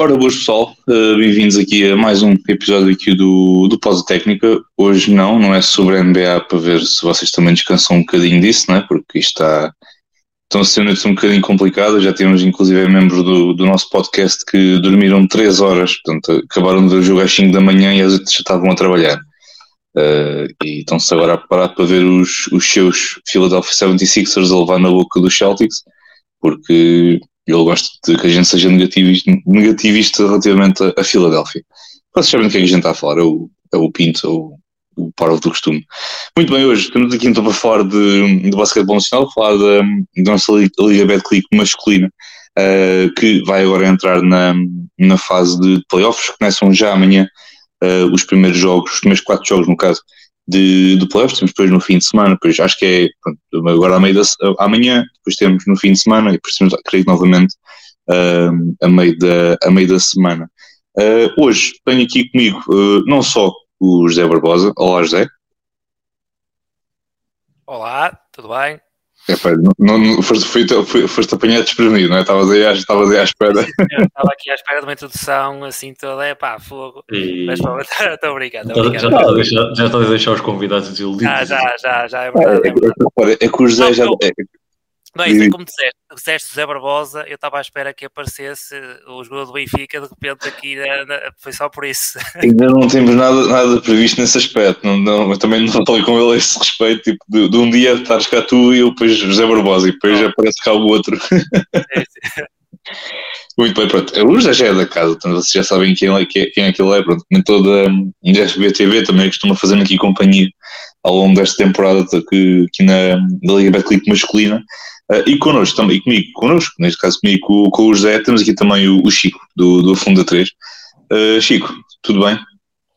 Ora, boas pessoal, uh, bem-vindos aqui a mais um episódio aqui do, do Pausa Técnica. Hoje não, não é sobre a NBA para ver se vocês também descansam um bocadinho disso, né? porque está, estão ser noites um bocadinho complicadas. Já temos inclusive membros do, do nosso podcast que dormiram 3 horas, portanto acabaram de ver o jogo às 5 da manhã e às 8 já estavam a trabalhar. Uh, e estão-se agora a preparar para ver os, os seus Philadelphia 76ers a levar na boca dos Celtics, porque ele gosta de que a gente seja negativista, negativista relativamente a, Filadélfia. Vocês sabem do que é que a gente está a falar, é o, é o Pinto, é o, o Parvo do costume. Muito bem, hoje estamos aqui então para falar de, de basquetebol nacional, falar da, da nossa Liga, Liga Betclic masculina, uh, que vai agora entrar na, na fase de playoffs, começam já amanhã uh, os primeiros jogos, os primeiros quatro jogos no caso, de, de playoffs, temos depois no fim de semana, depois acho que é pronto, agora à meio da, amanhã, depois temos no fim de semana e depois temos, creio novamente, uh, a, meio da, a meio da semana. Uh, hoje tenho aqui comigo uh, não só o José Barbosa, olá José. Olá, tudo bem? É, pá, não, não, foste, foste, foste apanhado desprevenido, não é? Estavas aí, estavas aí à espera. Estava aqui à espera de uma introdução assim toda, é pá, fogo. E... Mas estou obrigado. Já, já, estás a deixar, já estás a deixar os convidados desiludidos. Já, já, já, já, é verdade. É, é, é, é que o José já. É, não, isso é como disseste, disseste José Barbosa, eu estava à espera que aparecesse o jogador do Benfica, de repente aqui na, na, foi só por isso. Ainda não temos nada, nada previsto nesse aspecto, não, não, eu também não falei com ele a esse respeito, tipo, de, de um dia estares cá tu e eu depois José Barbosa e depois aparece cá o outro. Muito bem, pronto. O José já é da casa, portanto vocês já sabem quem é, quem é que ele é, pronto. Toda a SBTV também costuma fazer aqui companhia ao longo desta temporada aqui, na Liga Betclic masculina. Uh, e connosco também, e comigo, connosco, neste caso comigo com, com o José, temos aqui também o, o Chico, do, do Funda 3. Uh, Chico, tudo bem?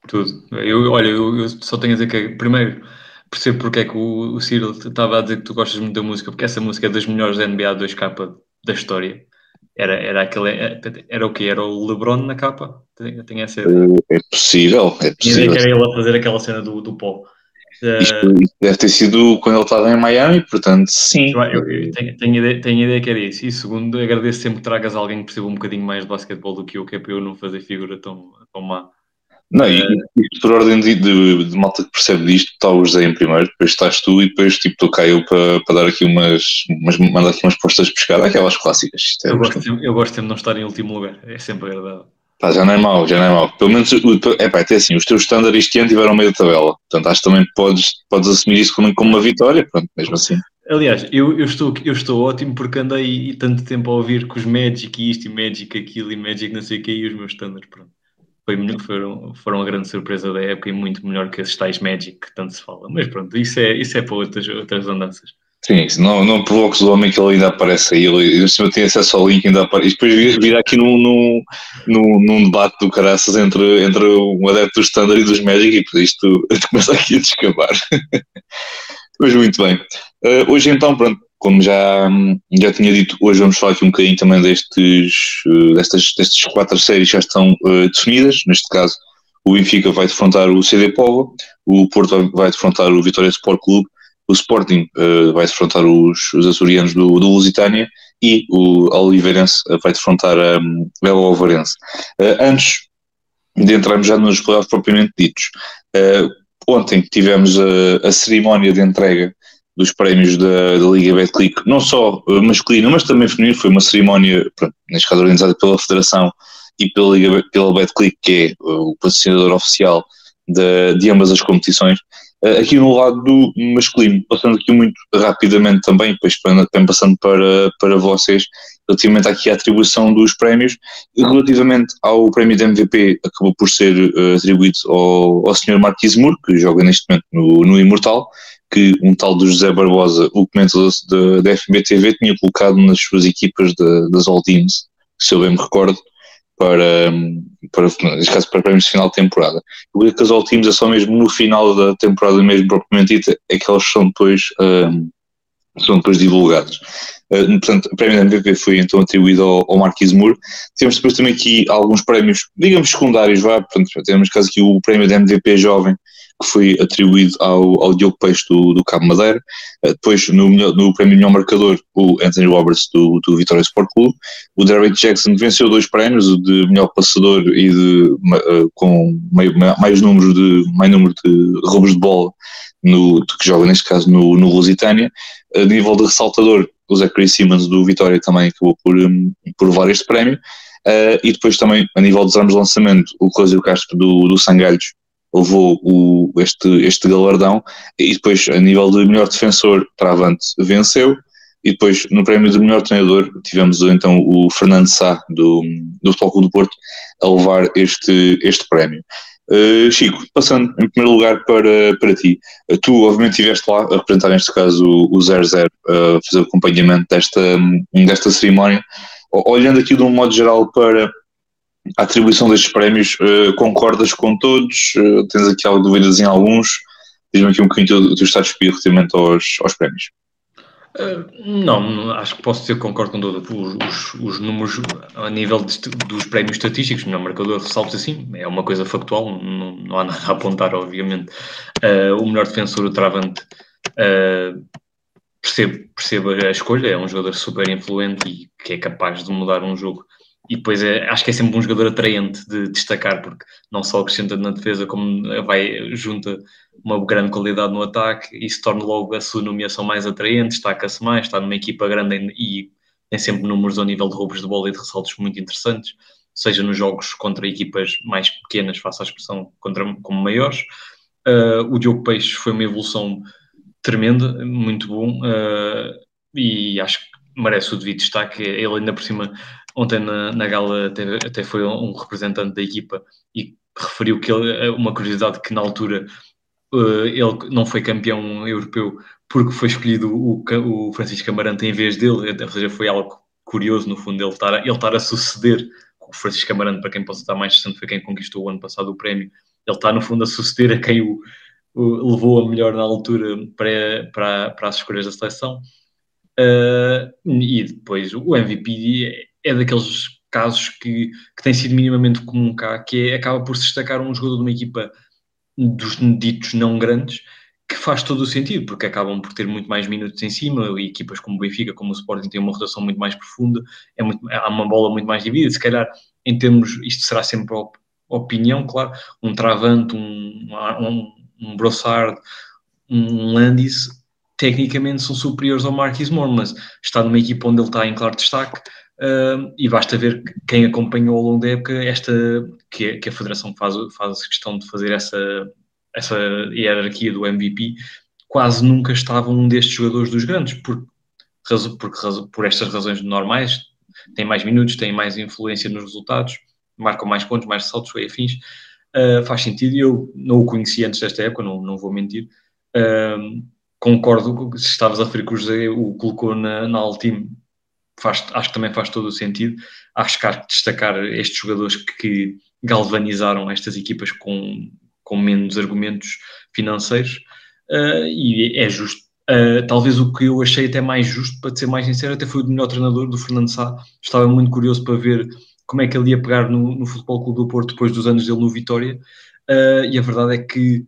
Tudo. Eu, olha, eu, eu, só tenho a dizer que, primeiro, percebo porque é que o, o Ciro estava a dizer que tu gostas muito da música, porque essa música é das melhores da NBA 2K da história. Era, era aquele. Era o que? Era o LeBron na capa? Tenho, tenho essa ideia. É possível, é possível. que era ele a fazer aquela cena do, do pó. Isto, isto, deve ter sido quando ele estava em Miami, portanto, sim. Eu, eu, eu tenho, tenho, ideia, tenho ideia que era isso. E segundo, agradeço sempre que tragas alguém que perceba um bocadinho mais de basquetebol do que eu, que é para eu não fazer figura tão, tão má. Não, e, e por ordem de, de, de, malta que percebe disto, está o José em primeiro, depois estás tu e depois tipo, estou cá eu para, para dar aqui umas, umas, mandar aqui umas postas de pescada, aquelas clássicas. É eu, gosto sempre, eu gosto sempre de não estar em último lugar, é sempre agradável. Pá, já não é mau, já não é mau. Pelo menos, é pá, até assim, os teus standards este ano tiveram meio da tabela. Portanto, acho que também podes, podes assumir isso como, como uma vitória, pronto, mesmo assim. Aliás, eu, eu, estou, eu estou ótimo porque andei tanto tempo a ouvir que os Magic e isto e Magic aquilo e Magic não sei o que e os meus standards, pronto. Foi, foram, foram a grande surpresa da época e muito melhor que esses tais Magic que tanto se fala. Mas pronto, isso é, isso é para outras, outras andanças. Sim, não, não provoques o homem que ele ainda aparece aí, ele, ele tem acesso ao link ainda aparece, e depois vir aqui num, num, num, num, debate do caraças entre, entre o adepto do Standard e dos Magic e isto começa aqui a descabar. Mas muito bem. Uh, hoje então, pronto, como já, já tinha dito, hoje vamos falar aqui um bocadinho também destes, uh, destas, destas quatro séries que já estão uh, definidas, neste caso o Benfica vai defrontar o CD Povo, o Porto vai defrontar o Vitória Sport Clube o Sporting uh, vai defrontar os, os açorianos do, do Lusitânia e o Oliveirense vai defrontar a um, o Alvarense. Uh, antes de entrarmos já nos playoffs propriamente ditos, uh, ontem tivemos a, a, cerimónia de entrega dos prémios da, da Liga Betclic, não só masculina, mas também feminino, foi uma cerimónia, pronto, neste caso organizada pela Federação e pela Liga pela Betclic, que é o patrocinador oficial de, de ambas as competições, aqui no lado do masculino, passando aqui muito rapidamente também, depois também passando para, para vocês, relativamente aqui à atribuição dos prémios, relativamente ao prémio de MVP, acabou por ser uh, atribuído ao, ao Sr. Marquis Moore, que joga neste momento no, no Imortal, que um tal do José Barbosa, o comentador da FBTV, tinha colocado nas suas equipas de, das All Teams, se eu bem me recordo, para, para, neste caso, para prémios de final de temporada. O que All Teams é só mesmo no final da temporada mesmo propriamente dita, é que elas são depois, um, são depois divulgadas. Uh, portanto, o prémio da MVP foi então atribuído ao, ao Marquis Moore. Temos depois também aqui alguns prémios, digamos, secundários, vá, portanto, temos caso aqui o prémio da MVP jovem, que foi atribuído ao, ao Diogo Peixe do, do Cabo Madeira. Uh, depois, no, no prémio melhor marcador, o Anthony Roberts do, do Vitória Sport Clube. O Derek Jackson venceu dois prémios, o de melhor passador e de, uh, com mais, número de, mais número de roubos de bola no, que joga neste caso no, no Lusitânia. A nível de ressaltador, o Zachary Simmons do Vitória também acabou por, um, por levar este prémio. Uh, e depois também, a nível dos armas de lançamento, o Closio Castro do, do Sangalhos levou o, este, este galardão. E depois, a nível de melhor defensor, Travante venceu. E depois, no prémio de melhor treinador, tivemos então o Fernando Sá, do, do Futebol Clube do Porto, a levar este, este prémio. Uh, Chico, passando em primeiro lugar para, para ti, uh, tu obviamente estiveste lá a representar neste caso o 00, a fazer o acompanhamento desta, desta cerimónia. Olhando aqui de um modo geral para a atribuição destes prémios, uh, concordas com todos? tens aqui alguma dúvidas em alguns? Diz-me aqui um bocadinho o teu estado de espírito relativamente aos, aos prémios. Uh, não, acho que posso dizer que concordo com todos os, os, os, números a nível de, dos prémios estatísticos, no marcador ressaltos assim, é uma coisa factual, não, não há nada a apontar, obviamente. Uh, o melhor defensor, o Travante, uh, percebo, percebo a escolha, é um jogador super influente e que é capaz de mudar um jogo e depois é, acho que é sempre um jogador atraente de destacar, porque não só acrescenta na defesa, como vai junta uma grande qualidade no ataque e se torna logo a sua nomeação mais atraente, destaca-se mais, está numa equipa grande e tem sempre números ao nível de roubos de bola e de ressaltos muito interessantes, seja nos jogos contra equipas mais pequenas, faça a expressão, contra, como maiores. Uh, o Diogo Peixe foi uma evolução tremenda, muito bom, uh, e acho que merece o devido destaque. Ele ainda por cima Ontem na, na gala até, até, foi um representante da equipa e referiu que ele, uma curiosidade que na altura uh, ele não foi campeão europeu porque foi escolhido o, o Francisco Amarante em vez dele, ou seja, foi algo curioso no fundo ele estar, ele estar a suceder o Francisco Amarante, para quem possa estar mais distante, foi quem conquistou o ano passado o prémio. Ele está, no fundo, a suceder a quem o, o levou a melhor na altura para, para, para as escolhas da seleção. Uh, e depois o MVP é daqueles casos que, que tem sido minimamente comum cá, que é, acaba por se destacar um jogador de uma equipa dos ditos não grandes, que faz todo o sentido, porque acabam por ter muito mais minutos em cima, e equipas como o Benfica, como o Sporting, têm uma rotação muito mais profunda, é muito, há uma bola muito mais dividida, se calhar, em termos, isto será sempre op, opinião, claro, um Travante, um, um, um Brossard, um Landis, tecnicamente são superiores ao Marquis Moore, mas está numa equipa onde ele está em claro destaque, Uh, e basta ver quem acompanhou ao longo da época esta que, a, que a Federação faz, faz questão de fazer essa, essa hierarquia do MVP, quase nunca estava um destes jogadores dos grandes, por, por, por estas razões normais, tem mais minutos, tem mais influência nos resultados, marcam mais pontos, mais saltos e afins. Uh, faz sentido, eu não o conheci antes desta época, não, não vou mentir. Uh, concordo, se estavas a referir que o José o colocou na, na Altim faz, acho que também faz todo o sentido. Que que destacar estes jogadores que galvanizaram estas equipas com, com menos argumentos financeiros uh, e é justo. Uh, talvez o que eu achei até mais justo, para ser mais sincero, até foi o melhor treinador do Fernando Sá. Estava muito curioso para ver como é que ele ia pegar no, no Futebol Clube do Porto depois dos anos dele no Vitória. Uh, e a verdade é que,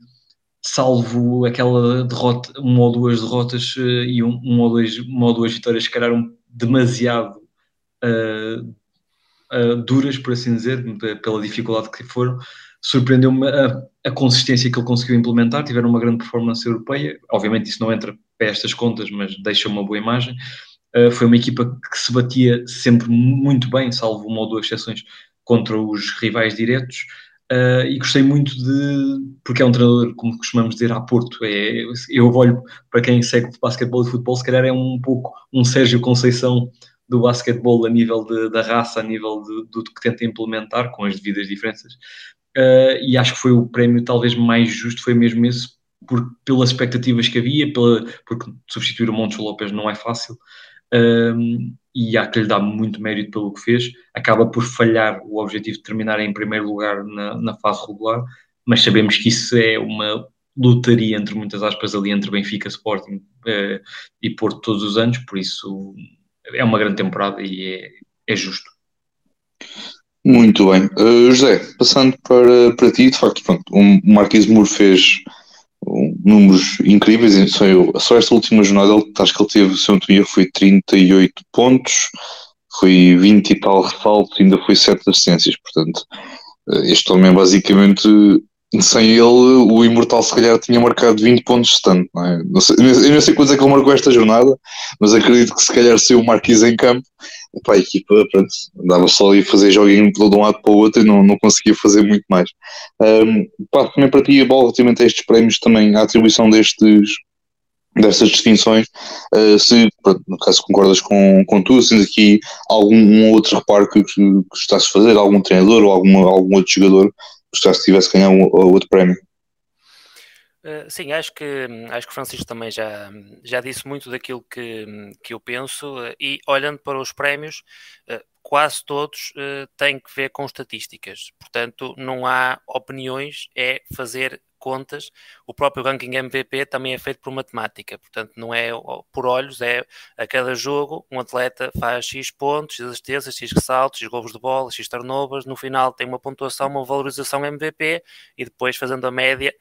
salvo aquela derrota, uma ou duas derrotas e um, um, ou dois, uma ou duas vitórias, se calhar um demasiado uh, uh, duras, por assim dizer, pela dificuldade que foram. Surpreendeu-me a, a, consistência que ele conseguiu implementar. Tiveram uma grande performance europeia. Obviamente, isso não entra para estas contas, mas deixa uma boa imagem. Uh, foi uma equipa que se batia sempre muito bem, salvo uma ou duas exceções, contra os rivais diretos. Uh, e gostei muito de. porque é um treinador, como costumamos dizer, a Porto. É, eu olho para quem segue basquetebol e futebol, se calhar é um pouco um Sérgio Conceição do basquetebol a nível de, da raça, a nível de, do que tenta implementar, com as devidas diferenças. Uh, e acho que foi o prémio talvez mais justo, foi mesmo esse, por, pelas expectativas que havia, pela, porque substituir o Montes Lopes não é fácil. Uh, e há que lhe dar muito mérito pelo que fez. Acaba por falhar o objetivo de terminar em primeiro lugar na, na fase regular, mas sabemos que isso é uma lutaria entre muitas aspas ali entre Benfica, Sporting eh, e Porto todos os anos, por isso é uma grande temporada e é, é justo. Muito bem. Uh, José, passando para, para ti, de facto, pronto, o Marquise Moore fez números incríveis. Só, só esta última jornada, acho que ele teve, se eu não me foi 38 pontos, foi 20 e tal ressaltos, ainda foi 7 assistências. Portanto, eh, este homem é basicamente sem ele, o Imortal se calhar tinha marcado 20 pontos de stand. Não é? não sei, eu não sei quantos é que ele marcou esta jornada, mas acredito que se calhar se o Marquis em campo, pá, a equipa pronto, andava só ali a fazer joguinho de um lado para o outro e não, não conseguia fazer muito mais. Um, pá, também para ti a bola relativamente a estes prémios, também a atribuição destes destas distinções, uh, se no caso concordas com, com tu, se aqui algum um outro reparo que, que, que estás a fazer, algum treinador ou alguma, algum outro jogador gostasse que tivesse ganhar um, outro prémio. Uh, sim, acho que acho que Francisco também já, já disse muito daquilo que, que eu penso uh, e olhando para os prémios, uh, quase todos têm que ver com estatísticas. Portanto, não há opiniões, é fazer contas, o próprio ranking MVP também é feito por matemática, portanto não é por olhos, é a cada jogo um atleta faz X pontos, X assistências, X ressaltos, X gols de bola, X turnovers, no final tem uma pontuação, uma valorização MVP e depois fazendo a média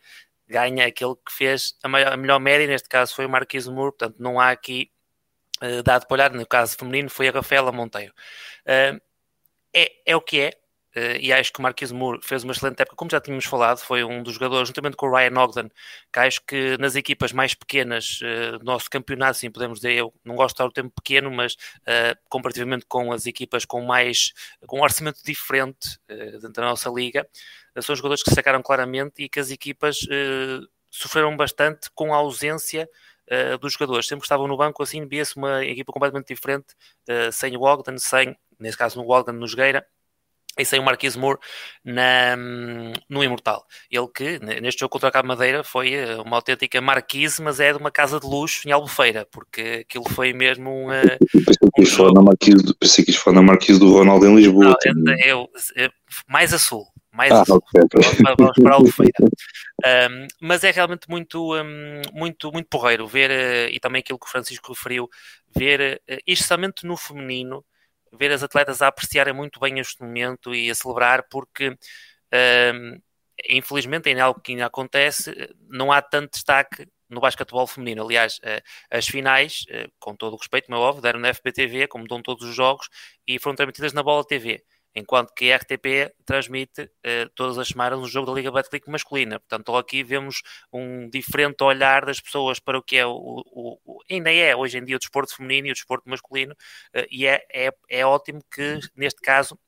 ganha aquele que fez a, maior, a melhor média, neste caso foi o Marquise Moore, portanto não há aqui uh, dado para olhar, no caso feminino foi a Rafaela Monteiro. Uh, é, é o que é, Uh, e acho que o Marquise Moore fez uma excelente época, como já tínhamos falado, foi um dos jogadores, juntamente com o Ryan Ogden, que acho que nas equipas mais pequenas uh, do nosso campeonato, sim, podemos dizer, eu não gosto de estar o tempo pequeno, mas uh, comparativamente com as equipas com mais, com um orçamento diferente dentro da nossa liga, são jogadores que sacaram claramente e que as equipas sofreram bastante com a ausência dos jogadores. Sempre que estavam no banco, assim, via-se uma equipa completamente diferente, sem o Ogden, sem, nesse caso no Ogden, no Jogueira, e sem o Marquise Moore na, no Imortal. Ele que, neste jogo contra a Cabo Madeira, foi eh, uma autêntica Marquise, mas é de uma casa de luxo em Albufeira, porque aquilo foi mesmo um. Pensei, que na Marquise, pensei que isto foi na Marquise do Ronaldo em Lisboa. Não, eu, eu, mais a sul. Mais ah, a. Okay. Vamos para Albufeira. Um, mas é realmente muito, um, muito, muito porreiro ver, uh, e também aquilo que o Francisco referiu, ver, uh, especialmente no feminino, ver as atletas a apreciarem muito bem este momento e a celebrar, porque um, infelizmente é algo que ainda acontece, não há tanto destaque no basquetebol feminino. Aliás, eh, as finais, eh, com todo o respeito, meu óbvio, deram na FBTV, como dão todos os jogos, e foram transmitidas na Bola TV enquanto que a RTP transmite uh, todas as semanas um jogo da Liga Betclic masculina. Portanto, aqui vemos um diferente olhar das pessoas para o que é o, o, o ainda é hoje em dia o desporto feminino e o desporto masculino, uh, e é, é, é ótimo que neste caso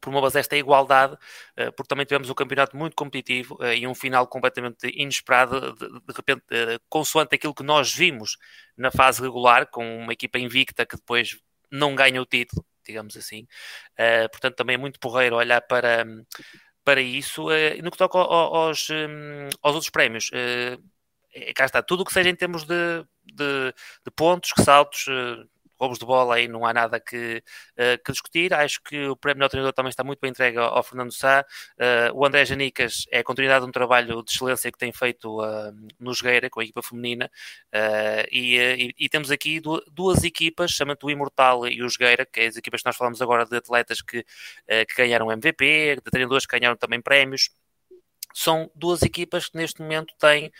promovas esta igualdade, uh, porque também tivemos um campeonato muito competitivo e um final completamente inesperado, de, de repente, consoante aquilo que nós vimos na fase regular, com uma equipa invicta que depois não ganha o título, digamos assim. Uh, portanto, também é muito porreiro olhar para, para isso. Uh, no que toca aos, um, aos outros prémios, uh, cá está, tudo o que seja em termos de, de, de pontos, saltos, roubos de bola aí não há nada que, uh, que discutir. Acho que o prémio ao treinador também está muito bem entregue ao, Fernando Sá. Uh, o André Janicas é a continuidade de um trabalho de excelência que tem feito uh, no Jogueira com a equipa feminina. E, e, e, temos aqui duas equipas, chamando o Imortal e o Jogueira, que é as equipas que nós falamos agora de atletas que, que ganharam MVP, de treinadores que ganharam também prémios. São duas equipas que neste momento têm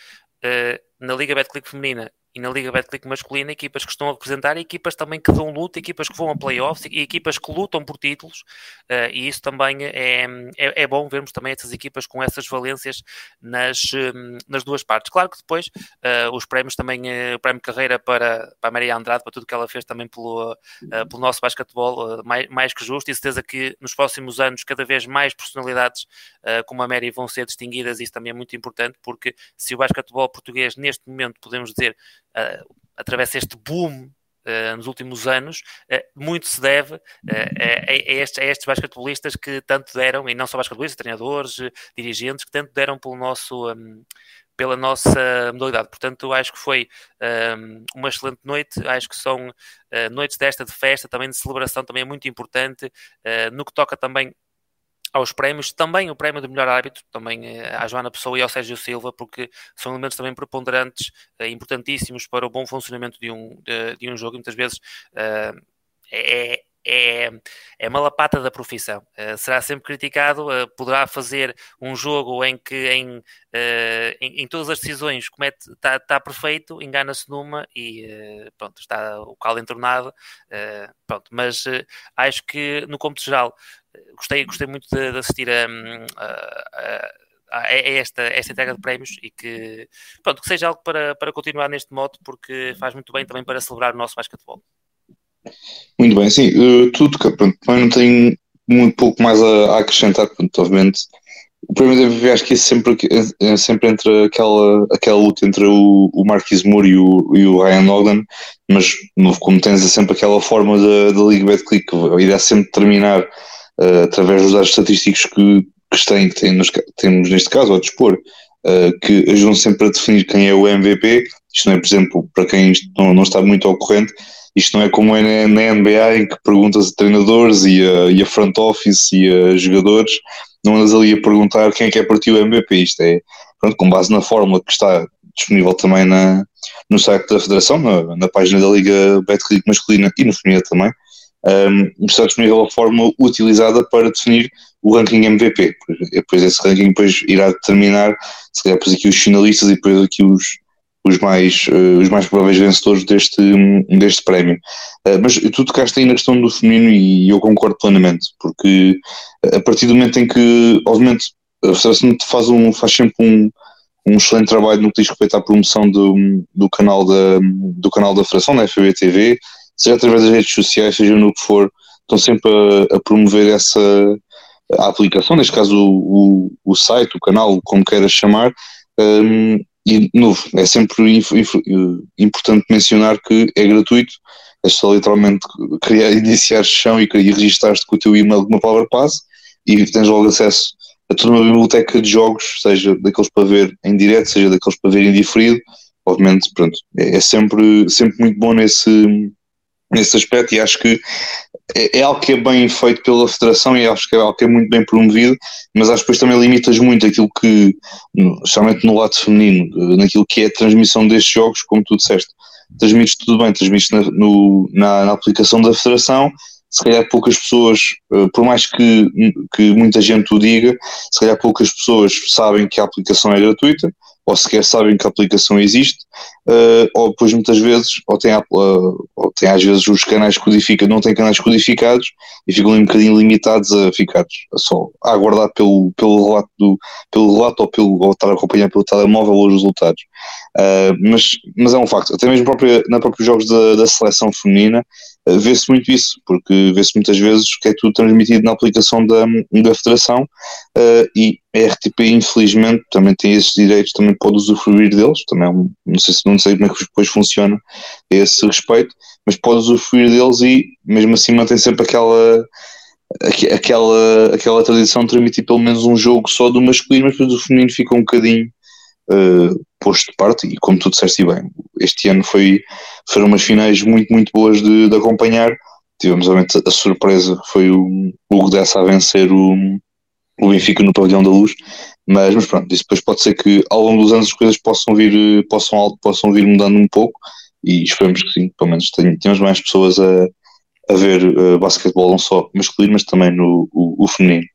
na Liga Betclic Feminina e na Liga Betclic masculina, equipas que estão a representar, equipas também que dão luta, equipas que vão a playoffs e equipas que lutam por títulos, uh, e isso também é, é, é, bom vermos também essas equipas com essas valências nas, um, nas duas partes. Claro que depois uh, os prémios também, uh, o prémio carreira para, para a Maria Andrade, para tudo que ela fez também pelo, pelo nosso basquetebol, mais, mais que justo, e certeza que nos próximos anos cada vez mais personalidades como a Mary vão ser distinguidas, isso também é muito importante, porque se o basquetebol português neste momento podemos dizer uh, através deste boom Uh, nos últimos anos, uh, muito se deve uh, a, estes, a estes basquetebolistas que tanto deram, e não só basquetebolistas, treinadores, dirigentes, que tanto deram pelo nosso, um, pela nossa modalidade. Portanto, acho que foi um, uma excelente noite, acho que são noites desta de festa, também de celebração, também é muito importante, no que toca também aos prémios, também o prémio de melhor árbitro, também eh, à Joana Pessoa e ao Sérgio Silva, porque são elementos também preponderantes, eh, importantíssimos para o bom funcionamento de um, de, de um jogo e muitas vezes uh, é, é, é uma lapata da profissão. Uh, será sempre criticado, uh, poderá fazer um jogo em que em, uh, em, em, todas as decisões está tá perfeito, engana-se numa e pronto, está o caldo entornado. pronto, mas acho que no cômputo geral gostei, gostei muito de, de assistir a, a, a, a, esta, esta entrega de prémios e que, pronto, que seja algo para, para continuar neste modo, porque faz muito bem também para celebrar o nosso basquetebol. Muito bem, sim, uh, tudo que pronto, também não tenho muito pouco mais a, acrescentar, pronto, obviamente. O prémio da MVP acho que é sempre, é, é sempre entre aquela, aquela luta entre o, o Marquis Moore e o, e o Ryan Ogden, mas como tens é sempre aquela forma da, da BetClick, a ideia é sempre terminar uh, através dos dados estatísticos que, que, têm, que têm nos, temos neste caso ao dispor, uh, que ajudam sempre a definir quem é o MVP. Isto não é, por exemplo, para quem não, não está muito ao corrente, isto não é como é na, NBA em que perguntas a treinadores e a, e a front office e a jogadores, não andas ali a perguntar quem é que é para ti o MVP. Isto é, pronto, com base na fórmula que está disponível também na, no site da Federação, na, na página da Liga Betclic masculina e no feminino também, um, está disponível a fórmula utilizada para definir o ranking MVP. Depois esse ranking depois irá determinar, se calhar depois aqui os finalistas e depois aqui os, os mais, uh, os mais prováveis vencedores deste, deste prémio. Uh, mas tu tocaste aí na questão do feminino e eu concordo plenamente, porque a partir do momento em que, obviamente, a Federação faz, um, faz sempre um, um excelente trabalho no que diz respeito à promoção do, do, canal, da, do canal da Federação, da FBTV, seja através das redes sociais, seja no que for, estão sempre a, a promover essa a aplicação, neste caso o, o, o, site, o canal, como queiras chamar, um, e, novo, é sempre inf, inf, importante mencionar que é gratuito, é só literalmente criar, iniciar sessão e, e registar-te com o teu e-mail de uma palavra passe e tens logo acesso a toda uma biblioteca de jogos, seja daqueles para ver em direto, seja daqueles para ver em diferido. Obviamente, pronto, é, é sempre, sempre muito bom nesse, nesse aspecto e acho que é, é, algo que é bem feito pela Federação e acho que é algo que é muito bem promovido, mas acho que depois também limitas muito aquilo que, especialmente no lado feminino, naquilo que é a transmissão destes jogos, como tu disseste. Transmites tudo bem, transmites na, no, na, na aplicação da Federação, se calhar poucas pessoas, eh, por mais que, que muita gente o diga, se calhar poucas pessoas sabem que a aplicação é gratuita, ou sequer sabem que a aplicação existe, uh, ou depois muitas vezes, ou tem, uh, ou tem às vezes os canais codificados, não têm canais codificados e ficam um bocadinho limitados a ficar só a aguardar pelo, pelo, relato, do, pelo relato ou, pelo, ou estar a acompanhar pelo telemóvel os resultados. Uh, mas, mas é um facto, até mesmo própria, na próprios jogos da, da seleção feminina, vê-se muito isso, porque vê-se muitas vezes que é tudo transmitido na aplicação da, da Federação uh, e a RTP infelizmente também tem esses direitos, também pode usufruir deles, também é não sei se não sei como é que depois funciona a esse respeito, mas pode usufruir deles e mesmo assim mantém sempre aquela aquela, aquela tradição de transmitir pelo menos um jogo só do masculino, mas depois feminino fica um bocadinho uh, posto de parte e como tu disseste bem, este ano foi, foram umas finais muito, muito boas de, de acompanhar. Tivemos obviamente a surpresa, foi o Hugo Dessa a vencer o, o Benfica no Pavilhão da Luz, mas, mas pronto, isso depois pode ser que ao longo dos anos as coisas possam vir, possam, possam vir mudando um pouco e esperamos que sim, pelo menos tenhamos mais pessoas a, a ver uh, basquetebol não só masculino, mas também no o, o feminino.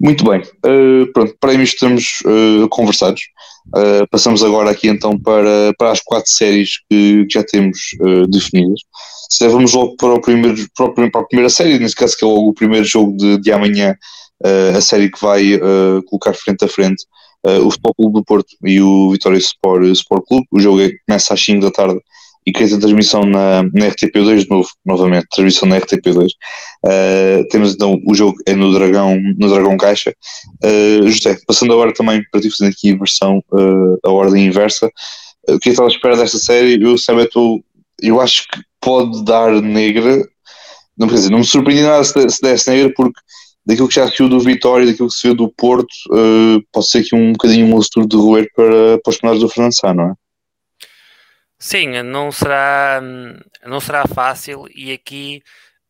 Muito bem, uh, pronto, prémios estamos uh, conversados. Uh, passamos agora aqui então para, para as quatro séries que, que já temos uh, definidas. Se vamos logo para, o primeiro, para, o, para, a primeira série, nesse caso que é logo o primeiro jogo de, de amanhã, uh, a série que vai colocar frente a frente o Futebol Clube do Porto e o Vitória Sport, Sport Clube. O jogo é, começa às 5 da tarde e que a transmissão na, na RTP2 de novo, novamente, transmissão na RTP2. Uh, eh, temos então o jogo é no Dragão, no Dragão Caixa. Uh, José, passando agora também para ti fazer aqui a versão, uh, a ordem inversa. O que estava à espera desta série? Eu, sabe, eu, eu acho que pode dar negra. Não, quer dizer, não me surpreendi nada se, se desse negra, porque daquilo que já se viu do Vitória, daquilo que se viu do Porto, pode ser aqui um bocadinho um lustre de roer para, para os penais do Sá, não é? Sim, não será, não será fácil e aqui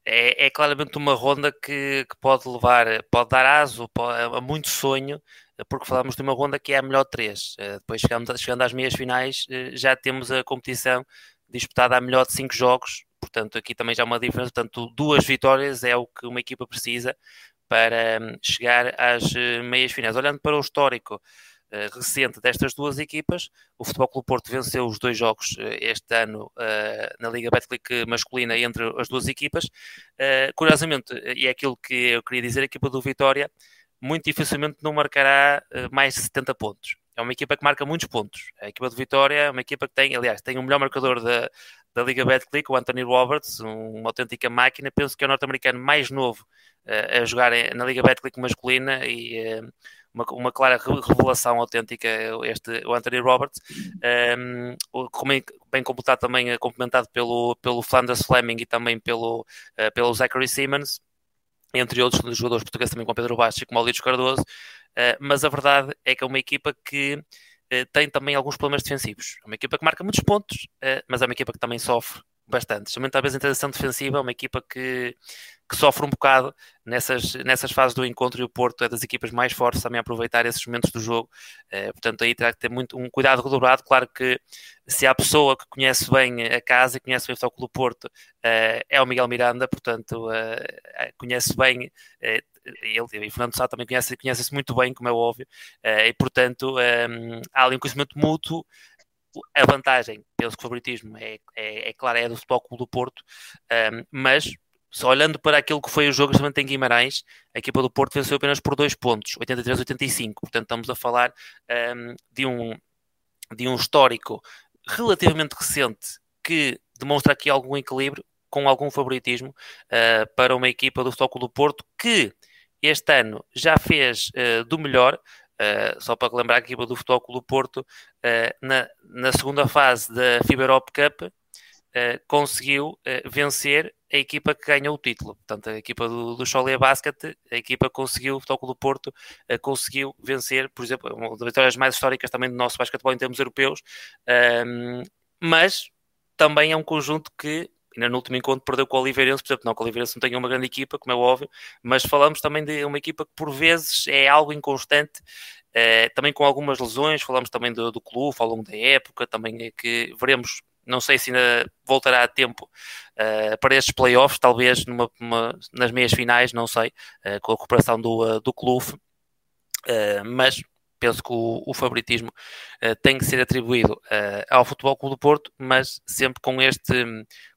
é, é claramente uma ronda que, que, pode levar, pode dar aso a muito sonho, porque falamos de uma ronda que é a melhor três. Eh, depois chegando, chegando às meias finais, eh, já temos a competição disputada a melhor de cinco jogos, portanto aqui também já há uma diferença, portanto duas vitórias é o que uma equipa precisa para hum, chegar às eh, meias finais. Olhando para o histórico uh, recente destas duas equipas, o Futebol Clube Porto venceu os dois jogos uh, este ano uh, na Liga Betclic masculina entre as duas equipas. curiosamente, e é aquilo que eu queria dizer, a equipa do Vitória muito dificilmente não marcará mais de 70 pontos é uma equipa que marca muitos pontos. A equipa de Vitória é uma equipa que tem, aliás, tem o melhor marcador da, da Liga Betclic, o Anthony Roberts, um, uma autêntica máquina. Penso que é o norte-americano mais novo uh, a jogar na Liga Betclic masculina e uh, uma, uma, clara revelação autêntica este, o Anthony Roberts. Um, ehm, bem completado também, eh, complementado pelo, pelo Flanders Fleming e também pelo, uh, pelo Zachary Simmons entre outros jogadores portugueses também com Pedro Bastos e com Maurício Cardoso, uh, mas a verdade é que é uma equipa que uh, tem também alguns problemas defensivos. É uma equipa que marca muitos pontos, mas é uma equipa que também sofre bastante. Também talvez em transição defensiva, é uma equipa que, que sofre um bocado nessas, nessas fases do encontro e o Porto é das equipas mais fortes também a aproveitar esses momentos do jogo. Uh, portanto, aí terá que ter muito, um cuidado redobrado. Claro que se há pessoa que conhece bem a casa e conhece bem o Futebol do Porto, uh, é o Miguel Miranda, portanto, uh, conhece bem. ele e Fernando Sá também conhece-se conhece muito bem, como é óbvio, e portanto um, há ali um conhecimento mútuo a vantagem, penso que o favoritismo é, é, é claro, é do Futebol do Porto, um, mas só olhando para aquilo que foi o jogo justamente em Guimarães, a equipa do Porto venceu apenas por dois pontos, 83-85. Portanto, estamos a falar um, de, um, de um histórico relativamente recente que demonstra aqui algum equilíbrio, com algum favoritismo uh, para uma equipa do Futebol do Porto que este ano já fez uh, do melhor, Uh, só para lembrar a equipa do Futebol Clube do Porto, uh, na, na segunda fase da FIBA Europe Cup, uh, conseguiu vencer a equipa que ganhou o título. Portanto, a equipa do, do Cholet Basket, a equipa conseguiu, o Futebol Clube do Porto, conseguiu vencer, por exemplo, uma das vitórias mais históricas também do nosso basquetebol em termos europeus, mas também é um conjunto que ainda no último encontro perdeu com o Oliveirense, por exemplo, não o Oliveirense não tenha uma grande equipa, como é óbvio, mas falamos também de uma equipa que por vezes é algo inconstante, eh, também com algumas lesões, falamos também do, do clube ao longo da época, também é que veremos, não sei se ainda voltará a tempo uh, para estes playoffs, talvez numa, uma, nas meias finais, não sei, uh, com a recuperação do, do clube, mas penso que o, o favoritismo uh, tem que ser atribuído uh, ao Futebol Clube do Porto, mas sempre com, este,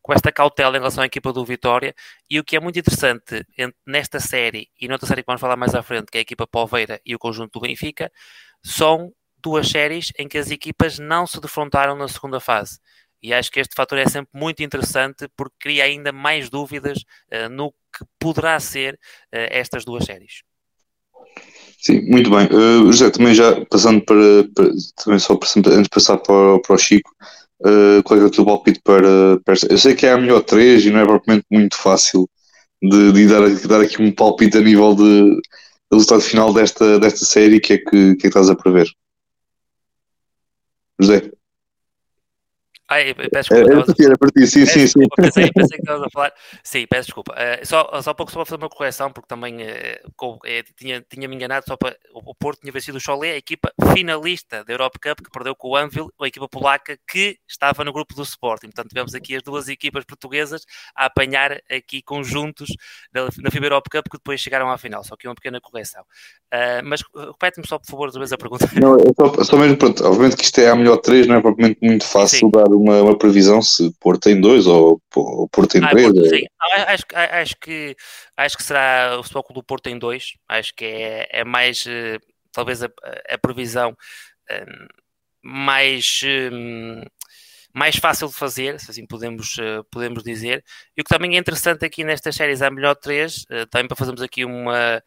com esta cautela em relação à equipa do Vitória. E o que é muito interessante nesta série e noutra série que vamos falar mais à frente, que é a equipa Palveira e o conjunto do Benfica, são duas séries em que as equipas não se defrontaram na segunda fase. E acho que este fator é sempre muito interessante porque cria ainda mais dúvidas uh, no que poderá ser estas duas séries. Sim, muito bem. Uh, José, também já passando para, para também só para, antes de passar para, para o Chico, uh, qual é, o teu palpite para, para Eu sei que é a melhor 3 e não é propriamente muito fácil de, de dar, de dar aqui um palpite a nível de resultado final desta, desta série, que é que, que, é que estás a prever? José. Ai, peço desculpa. Era para ti, era para ti, sim, sim, sim. Pensei, pensei que estavas a falar. Sim, peço desculpa. Uh, só, só pouco só para fazer uma correção, porque também uh, é, tinha, tinha-me enganado. Só para, o, Porto tinha vencido o Cholet, a equipa finalista da Europe Cup, que perdeu com o Anvil, a equipa polaca que estava no grupo do Sporting. Portanto, tivemos aqui as duas equipas portuguesas a apanhar aqui conjuntos na, na FIBA Europe Cup, que depois chegaram à final. Só que uma pequena correção. Uh, mas repete-me só, por favor, outra vez a pergunta. Não, é só, só mesmo, pronto, obviamente que isto é a melhor 3, não é propriamente muito fácil sim. dar uma, uma previsão se Porto tem dois ou, ou Porto tem ah, três. Porto, sim. Acho, acho, que, acho que será o Futebol do Porto tem dois. Acho que é, é mais, uh, talvez, a, a previsão uh, mais. Um, mais fácil de fazer, se assim podemos, podemos dizer. E o que também é interessante aqui nestas séries, a melhor três, também para fazermos aqui uma,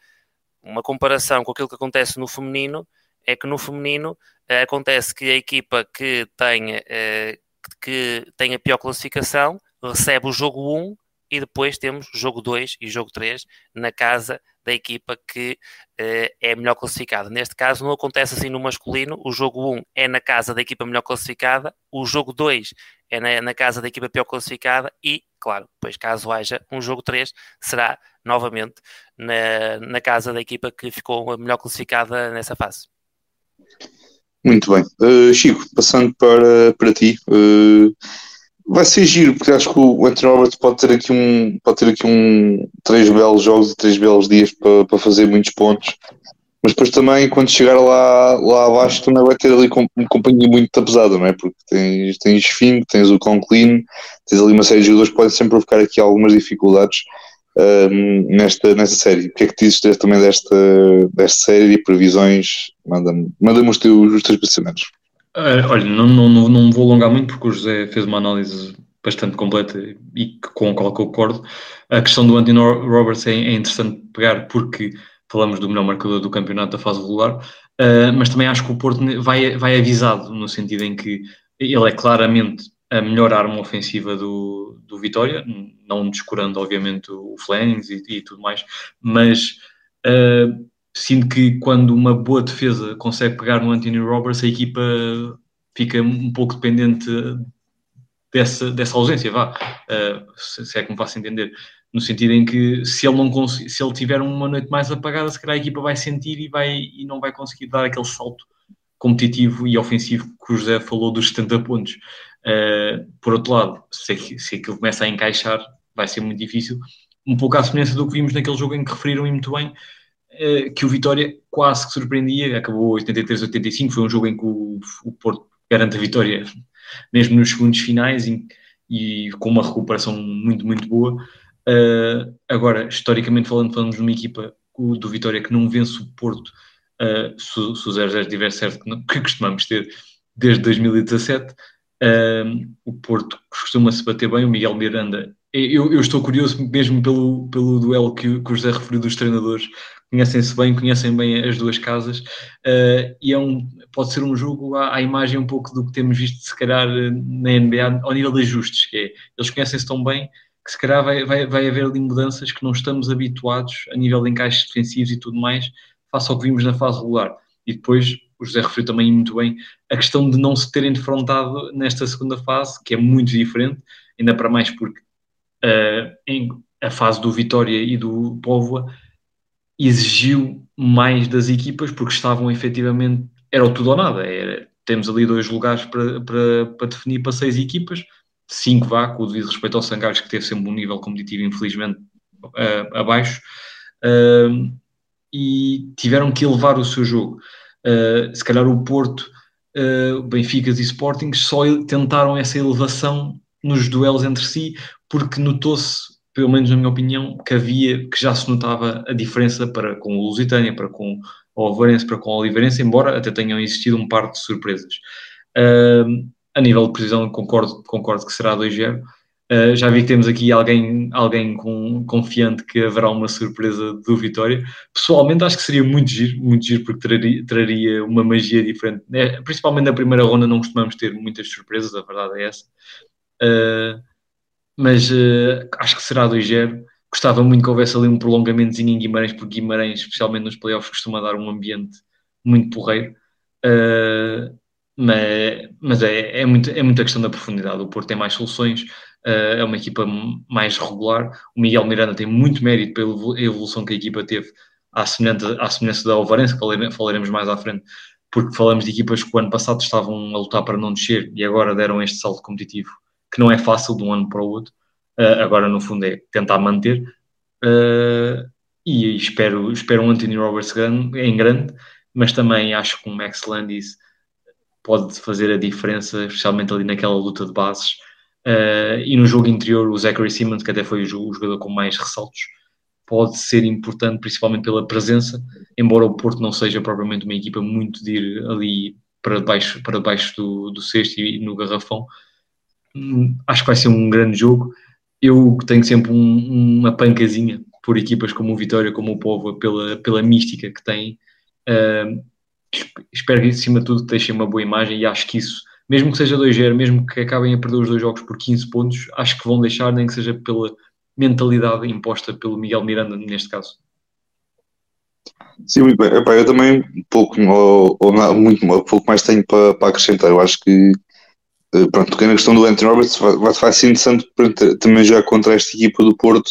uma comparação com aquilo que acontece no feminino, é que no feminino acontece que a equipa que tem que tem a pior classificação recebe o jogo 1 e depois temos jogo 2 e jogo 3 na casa da equipa que uh, é melhor classificada. Neste caso, não acontece assim no masculino. O jogo 1 é na casa da equipa melhor classificada, o jogo 2 é na, na, casa da equipa pior classificada e, claro, depois caso haja um jogo 3, será novamente na, na casa da equipa que ficou melhor classificada nessa fase. Muito bem. Uh, Chico, passando para, para ti, uh, vai ser giro, porque acho que o Anthony Roberts pode ter aqui um pode ter aqui um três belos jogos e três belos dias para, para fazer muitos pontos. Mas depois também, quando chegar lá, lá abaixo, também vai ter ali uma companhia muito pesada, não é? Porque tens, tens Fing, tens o Conklin, tens ali uma série de jogadores que podem sempre provocar aqui algumas dificuldades um, nesta, nesta série. O que é que dizes também desta, desta série e previsões? Manda-me manda os, teus, os teus pensamentos. Uh, olha, não, não, não vou alongar muito porque o José fez uma análise bastante completa e com a qual concordo. A questão do Anthony Roberts é, é interessante pegar porque falamos do melhor marcador do campeonato da fase regular, uh, mas também acho que o Porto vai, vai avisado no sentido em que ele é claramente a melhor arma ofensiva do, do Vitória, não descurando, obviamente, o Flannings e, e tudo mais, mas uh, sinto que quando uma boa defesa consegue pegar no Anthony Roberts, a equipa fica um pouco dependente dessa, dessa ausência, vá, uh, se, é que me faço entender no sentido em que se ele não se ele tiver uma noite mais apagada, se calhar a equipa vai sentir e, vai, e não vai conseguir dar aquele salto competitivo e ofensivo que o José falou dos 70 pontos. Uh, por outro lado, se, se aquilo começa a encaixar, vai ser muito difícil. Um pouco à semelhança do que vimos naquele jogo em que referiram muito bem, que o Vitória quase que surpreendia, acabou 83-85, foi um jogo em que o, Porto garante a vitória mesmo nos segundos finais e, com uma recuperação muito, muito boa. Uh, agora, historicamente falando, falamos de uma equipa do Vitória que não vence o Porto uh, se, o 0-0 estiver certo, que, costumamos ter desde 2017. Uh, o Porto costuma-se bater bem, o Miguel Miranda. Eu, eu, estou curioso mesmo pelo, pelo duelo que, que o José referiu dos treinadores. Conhecem-se bem, conhecem bem as duas casas uh, e é um, pode ser um jogo à, à, imagem um pouco do que temos visto, se calhar, na NBA, ao nível de ajustes, que é, eles conhecem-se tão bem que se calhar vai, vai, vai haver ali mudanças que não estamos habituados a nível de encaixes defensivos e tudo mais, face ao que vimos na fase regular. E depois, o José referiu também muito bem, a questão de não se terem defrontado nesta segunda fase, que é muito diferente, ainda para mais porque uh, em, a fase do Vitória e do Póvoa exigiu mais das equipas, porque estavam efetivamente, era o tudo ou nada, era, temos ali dois lugares para, para, para definir para seis equipas, 5 vá, com o devido respeito ao Sangalhos, que teve sempre um nível competitivo, infelizmente, uh, abaixo, uh, e tiveram que elevar o seu jogo. Uh, se calhar o Porto, uh, Benficas e Sporting só tentaram essa elevação nos duelos entre si, porque notou-se, pelo menos na minha opinião, que havia, que já se notava a diferença para com o Lusitânia, para com o Alvarense, para com o Oliveirense, embora até tenham existido um par de surpresas. Uh, a nível de precisão, concordo, concordo que será 2-0. Uh, eh, já vi que temos aqui alguém, alguém com, confiante que haverá uma surpresa do Vitória. Pessoalmente, acho que seria muito giro, muito giro, porque traria, traria uma magia diferente. É, principalmente na primeira ronda, não costumamos ter muitas surpresas, a verdade é essa. Uh, mas uh, acho que será 2-0. Gostava muito que houvesse ali um prolongamentozinho em Guimarães, porque Guimarães, especialmente nos playoffs, costuma dar um ambiente muito porreiro. Uh, mas, mas é, é, muito, é muita questão da profundidade. O Porto tem mais soluções, uh, é uma equipa mais regular. O Miguel Miranda tem muito mérito pela evolução que a equipa teve, à semelhança, à semelhança da Alvarense, que falaremos mais à frente, porque falamos de equipas que o ano passado estavam a lutar para não descer e agora deram este salto competitivo, que não é fácil de um ano para o outro. Uh, agora, no fundo, é tentar manter. Uh, e espero, espero um Anthony Roberts grande, em grande, mas também acho que um Max Landis pode fazer a diferença, especialmente ali naquela luta de bases. Uh, e no jogo interior, o Zachary Simmons, que até foi o jogador com mais ressaltos, pode ser importante, principalmente pela presença, embora o Porto não seja propriamente uma equipa muito de ir ali para debaixo, para debaixo do, do cesto e no garrafão. Acho que vai ser um grande jogo. Eu tenho sempre um, uma pancazinha por equipas como o Vitória, como o Povo, pela, pela mística que tem. Uh, espero que, acima de tudo, deixem uma boa imagem e acho que isso, mesmo que seja 2-0, mesmo que acabem a perder os dois jogos por 15 pontos, acho que vão deixar, nem que seja pela mentalidade imposta pelo Miguel Miranda, neste caso. Sim, muito bem. Eu também pouco, ou, ou muito, pouco mais tenho para, para acrescentar. Eu acho que, pronto, tocando na questão do Anthony Roberts, vai, vai ser interessante também já contra esta equipa do Porto,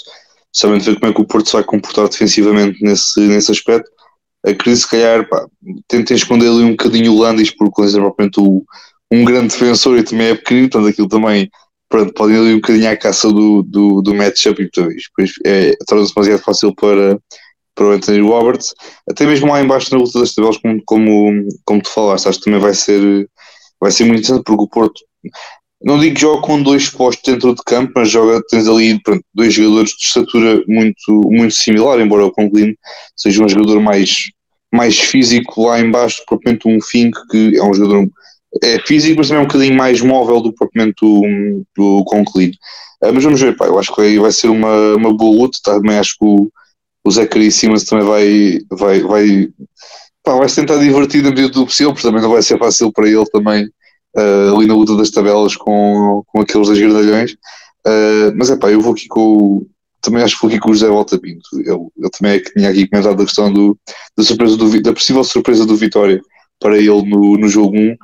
sabendo ver como é que o Porto se vai comportar defensivamente nesse, nesse aspecto acredito se calhar pá, tentem esconder ali um bocadinho o Landis porque é propriamente o, um grande defensor e também é pequenino, portanto aquilo também pronto, podem ali um bocadinho à caça do, do, do matchup e depois é, torna-se demasiado fácil para, para o Anthony Roberts. Até mesmo lá embaixo na luta das tabelas, como, como, como tu falaste, acho que também vai ser, vai ser muito interessante porque o Porto não digo que joga com dois postos dentro de campo, mas joga, tens ali pronto, dois jogadores de estatura muito, muito similar, embora o Conklin seja um jogador mais, mais físico lá embaixo, propriamente um Fink, que é um jogador é físico, mas também é um bocadinho mais móvel do propriamente do, do. Uh, mas vamos ver, pá, eu acho que vai ser uma, uma boa luta, também acho que o, o Zachary Simmons também vai, vai, vai, pá, vai se tentar divertir na medida do possível, porque também não vai ser fácil para ele também uh, ali na luta das tabelas com, com aqueles dois grandalhões. Uh, mas é pá, eu vou aqui com também acho que vou aqui com o José Volta Pinto. Eu, eu também é que tinha aqui comentado a questão do, da, surpresa do, da possível surpresa do Vitória para ele no, no jogo 1.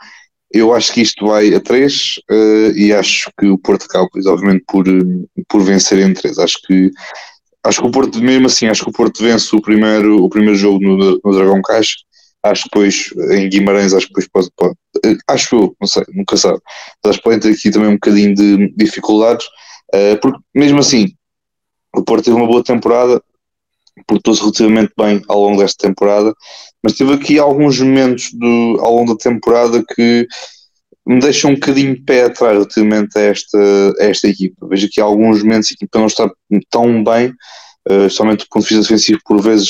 Eu acho que isto vai a 3 uh, eh, e acho que o Porto acaba, obviamente, por, por vencer em 3. Acho que, acho que o Porto, mesmo assim, acho que o Porto vence o primeiro, o primeiro jogo no, no Dragão Caixa acho que depois em Guimarães, acho que depois pode, pode acho eu, não sei, nunca sabe, mas acho que podem ter aqui também um bocadinho de dificuldades, uh, porque mesmo assim, o Porto teve uma boa temporada, portou-se relativamente bem ao longo desta temporada, mas teve aqui alguns momentos do, ao longo da temporada que me deixam um bocadinho de pé atrás relativamente a esta, a esta equipa. Vejo aqui alguns momentos a equipa não está tão bem, uh, especialmente do ponto de vista defensivo, por vezes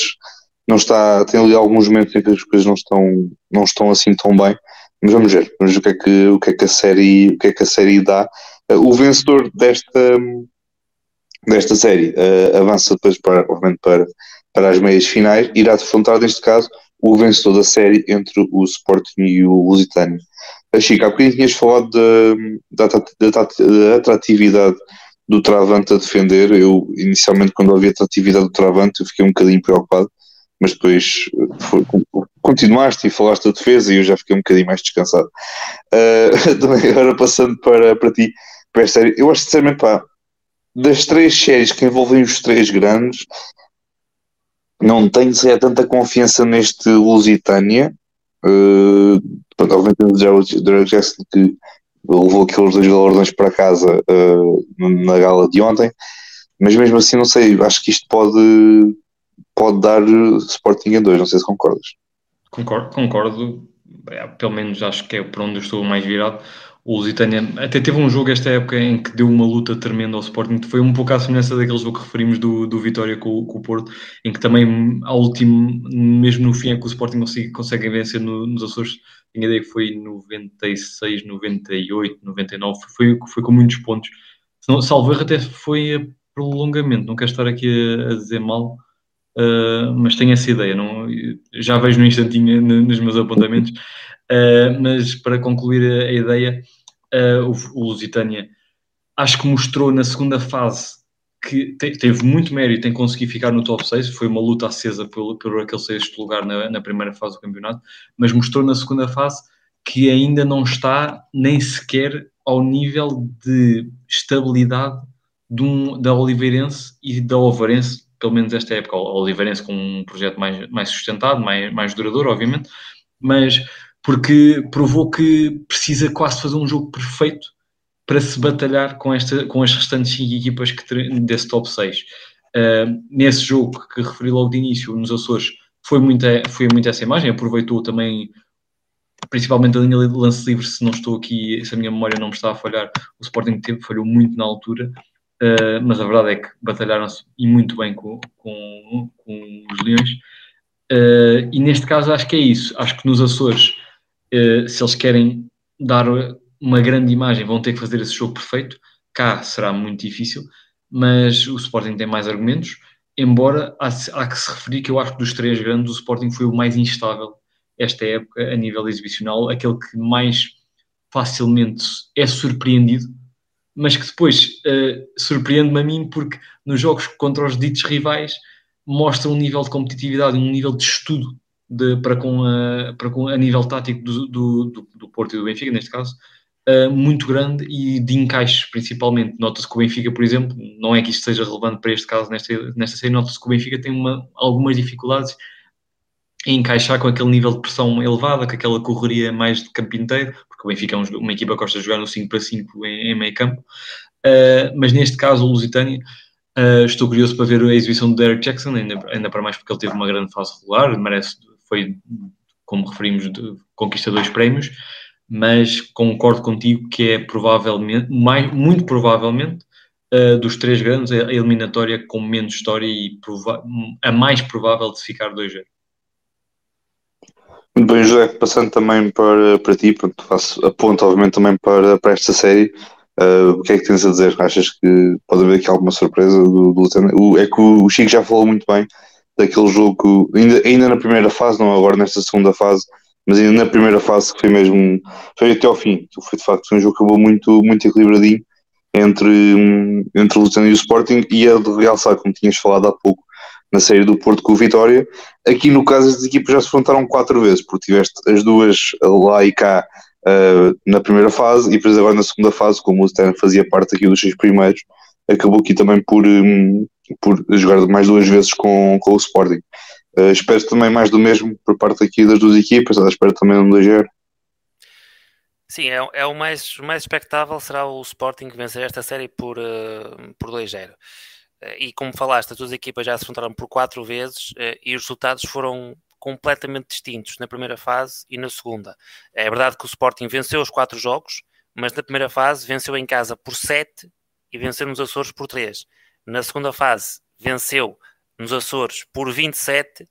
não está, tem ali alguns momentos em que as coisas não estão, não estão assim tão bem, mas vamos ver, vamos ver o que é que, o que, é que a série, o que é que a série dá. Uh, o vencedor desta, desta série uh, avança depois para, obviamente, para, para as meias finais, irá defrontar neste caso o vencedor da série entre o Sporting e o Lusitânio. Uh, Chico, há bocadinho tinhas falado da, da atratividade do Travante a defender. Eu, inicialmente, quando ouvi a atratividade do Travante, eu fiquei um bocadinho preocupado mas depois foi, continuaste e falaste da defesa e eu já fiquei um bocadinho mais descansado. Uh, também agora passando para, para ti, para esta série, eu acho sinceramente, pá, das três séries que envolvem os três grandes, não tenho sequer tanta confiança neste Lusitânia. Uh, obviamente já o Derek Jackson que levou aqueles dois galardões para casa uh, na gala de ontem, mas mesmo assim não sei, acho que isto pode pode dar Sporting em dois, não sei se concordas. Concordo, concordo. É, pelo menos acho que é por onde eu estou mais virado. O Lusitânia até teve um jogo esta época em que deu uma luta tremenda ao Sporting. Foi um pouco à semelhança daquele jogo que referimos do, do Vitória com, com o Porto, em que também, ao último, mesmo no fim, é que o Sporting consegue, consegue vencer no, nos Açores. Tenho a ideia que foi 96, 98, 99. Foi, foi com muitos pontos. Salvo erro, até foi a prolongamento. Não quero estar aqui a, a dizer mal uh, mas tenho essa ideia, não, já vejo no instantinho nos meus apontamentos, uh, mas para concluir a, a ideia, uh, o, o Lusitânia acho que mostrou na segunda fase que te, teve muito mérito em conseguir ficar no top 6, foi uma luta acesa por, por aquele sexto lugar na, na primeira fase do campeonato, mas mostrou na segunda fase que ainda não está nem sequer ao nível de estabilidade de um, da Oliveirense e da Ovarense pelo menos esta época, o Oliveirense com um projeto mais, mais sustentado, mais, mais duradouro, obviamente, mas porque provou que precisa quase fazer um jogo perfeito para se batalhar com, esta, com as restantes 5 equipas que, desse top 6. Uh, ah, nesse jogo que referi logo de início, nos Açores, foi muito, foi muito essa imagem, aproveitou também principalmente a linha de lance livre, se não estou aqui, se a minha memória não me está a falhar, o Sporting tempo falhou muito na altura Uh, mas a verdade é que batalharam-se e muito bem com, com, com os Leões. Uh, e neste caso acho que é isso. Acho que nos Açores, uh, se eles querem dar uma grande imagem, vão ter que fazer esse jogo perfeito. Cá será muito difícil, mas o Sporting tem mais argumentos. Embora há, há que se referir que eu acho que dos três grandes, o Sporting foi o mais instável esta época a nível exibicional, aquele que mais facilmente é surpreendido mas que depois uh, surpreende-me a mim porque nos jogos contra os ditos rivais mostra um nível de competitividade, um nível de estudo de, para, com a, para com a nível tático do, do, do, Porto e do Benfica, neste caso, uh, muito grande e de encaixes principalmente. Nota-se que o Benfica, por exemplo, não é que isto seja relevante para este caso nesta, nesta série, nota-se que o Benfica tem uma, algumas dificuldades em encaixar com aquele nível de pressão elevada, com aquela correria mais de campo inteiro, porque o Benfica é uma equipa que gosta de jogar no 5 para 5 em, em meio campo. Uh, mas neste caso, o Lusitânia, uh, estou curioso para ver a exibição do Derek Jackson, ainda, ainda para mais porque ele teve uma grande fase regular, merece, foi, como referimos, de, conquista dois prémios, mas concordo contigo que é provavelmente, mais, muito provavelmente, uh, dos três grandes, a eliminatória com menos história e a mais provável de ficar 2-0. Muito bem, José, passando também para, para ti, pronto, faço aponto obviamente também para, para esta série. Uh, o que é que tens a dizer? Achas que pode haver aqui alguma surpresa do, do É que o Chico já falou muito bem daquele jogo, ainda, ainda na primeira fase, não agora nesta segunda fase, mas ainda na primeira fase que foi mesmo, foi até ao fim, foi de facto um jogo que acabou muito, muito equilibradinho entre, entre o Luciano e o Sporting e a de realçar, como tinhas falado há pouco, na série do Porto com o Vitória. Aqui no caso as equipas já se enfrentaram quatro vezes, porque tiveste as duas lá e cá uh, na primeira fase e depois agora na segunda fase, como o Stern fazia parte aqui dos seis primeiros, acabou aqui também por, um, por jogar mais duas vezes com, com o Sporting. Uh, espero também mais do mesmo por parte aqui das duas equipas, espero também um 2-0. Sim, é, é, o, mais, mais expectável será o Sporting vencer esta série por, uh, por 2-0. Uh, e como falaste, as duas equipas já se enfrentaram por quatro vezes uh, e os resultados foram completamente distintos na primeira fase e na segunda. É verdade que o Sporting venceu os quatro jogos, mas na primeira fase venceu em casa por 7 e venceu nos Açores por 3. Na segunda fase venceu nos Açores por 27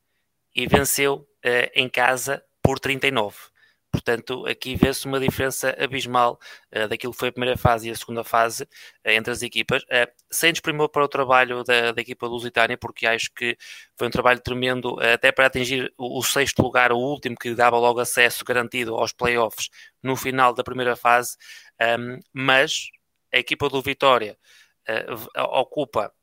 e venceu em casa por 39. Portanto, aqui vê-se uma diferença abismal uh, daquilo que foi a primeira fase e a segunda fase uh, entre as equipas. Uh, sem desprimor para o trabalho da, da equipa lusitânia, porque acho que foi um trabalho tremendo, até para atingir o, o, sexto lugar, o último, que dava logo acesso garantido aos playoffs no final da primeira fase. Um, mas a equipa do Vitória ocupa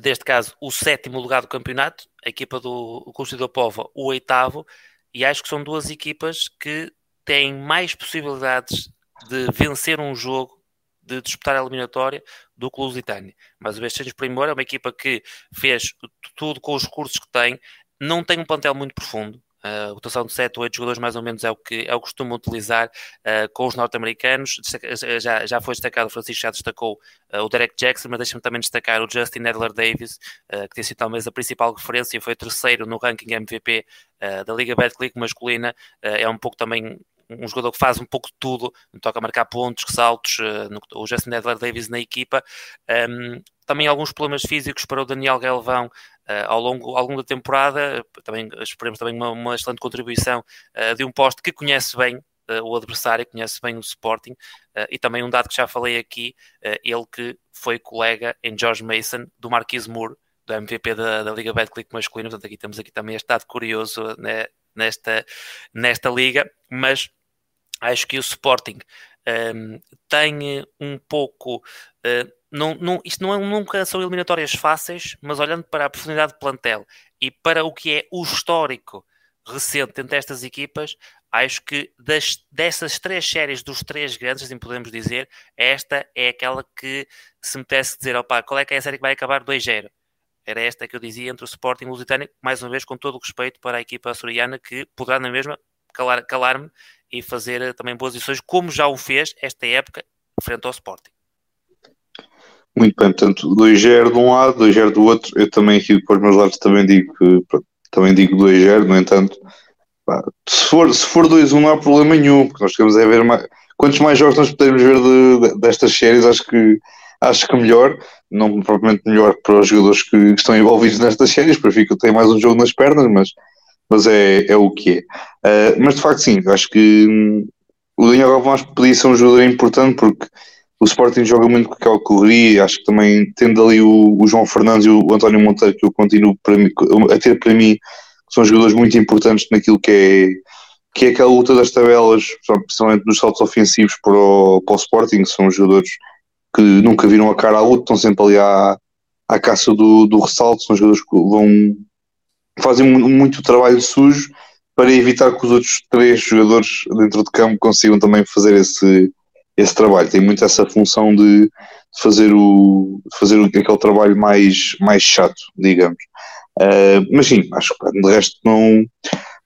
deste caso, o sétimo lugar do campeonato, a equipa do Constituidor Pova, o oitavo, e acho que são duas equipas que têm mais possibilidades de vencer um jogo, de disputar a eliminatória, do que o Lusitânia. Mas o Bestejas Primor é uma equipa que fez tudo com os recursos que tem, não tem um plantel muito profundo, a rotação de 7 ou 8 jogadores mais ou menos é o que, é o que costuma utilizar uh, com os norte-americanos. Já, já foi destacado, o Francisco já destacou uh, o Derek Jackson, mas deixa-me também destacar o Justin Edler Davis, uh, que tem sido talvez a principal referência e foi terceiro no ranking MVP da Liga Betclic masculina. é um pouco também um jogador que faz um pouco de tudo, toca a marcar pontos, saltos, o Justin Edler Davis na equipa. Um, também alguns problemas físicos para o Daniel Galvão uh, ao, longo, ao longo da temporada. Também esperemos também uma, uma excelente contribuição uh, de um poste que conhece bem uh, o adversário, conhece bem o Sporting e também um dado que já falei aqui, ele que foi colega em George Mason do Marquise Moore, do MVP da, da Liga Betclic masculino. Portanto, aqui temos aqui também este dado curioso né, nesta, nesta liga, mas acho que o Sporting um, ehm, tem um pouco uh, não, não, isto não é, nunca são eliminatórias fáceis, mas olhando para a profundidade de plantel e para o que é o histórico recente entre estas equipas, acho que das, dessas três séries dos três grandes, assim podemos dizer, esta é aquela que se me tivesse dizer, opa, qual é que é a série que vai acabar 2-0? Era esta que eu dizia entre o Sporting e o Lusitânia, mais uma vez com todo o respeito para a equipa açoriana que poderá na mesma calar-me calar e fazer eh, também boas decisões, como já o fez esta época frente ao Sporting. Muito bem, portanto, 2-0 de um lado, 2-0 do outro. Eu também aqui para os meus lados também digo também digo 2-0, no entanto, pá, se for, se for 2-1 não há problema nenhum, porque nós queremos é ver mais, quantos mais jogos nós podemos ver de, de, destas séries, acho que acho que melhor, não propriamente melhor para os jogadores que, que estão envolvidos nestas séries, para que tem mais um jogo nas pernas, mas, mas é, é o que é. Uh, mas de facto sim, acho que hum, o Daniel Galvão que podia ser um jogador importante porque o Sporting joga muito com aquela correria, acho que também tendo ali o, o, João Fernandes e o António Monteiro, que eu continuo mim, a ter para mim, são jogadores muito importantes naquilo que é, que é aquela luta das tabelas, principalmente nos saltos ofensivos para o, para o Sporting, são jogadores que nunca viram a cara à luta, estão sempre ali à, à caça do, do ressalto, são jogadores que vão fazem muito trabalho sujo para evitar que os outros três jogadores dentro de campo consigam também fazer esse esse trabalho, tem muito essa função de, fazer, o, fazer aquele trabalho mais, mais chato, digamos. Uh, mas sim, acho que de resto não.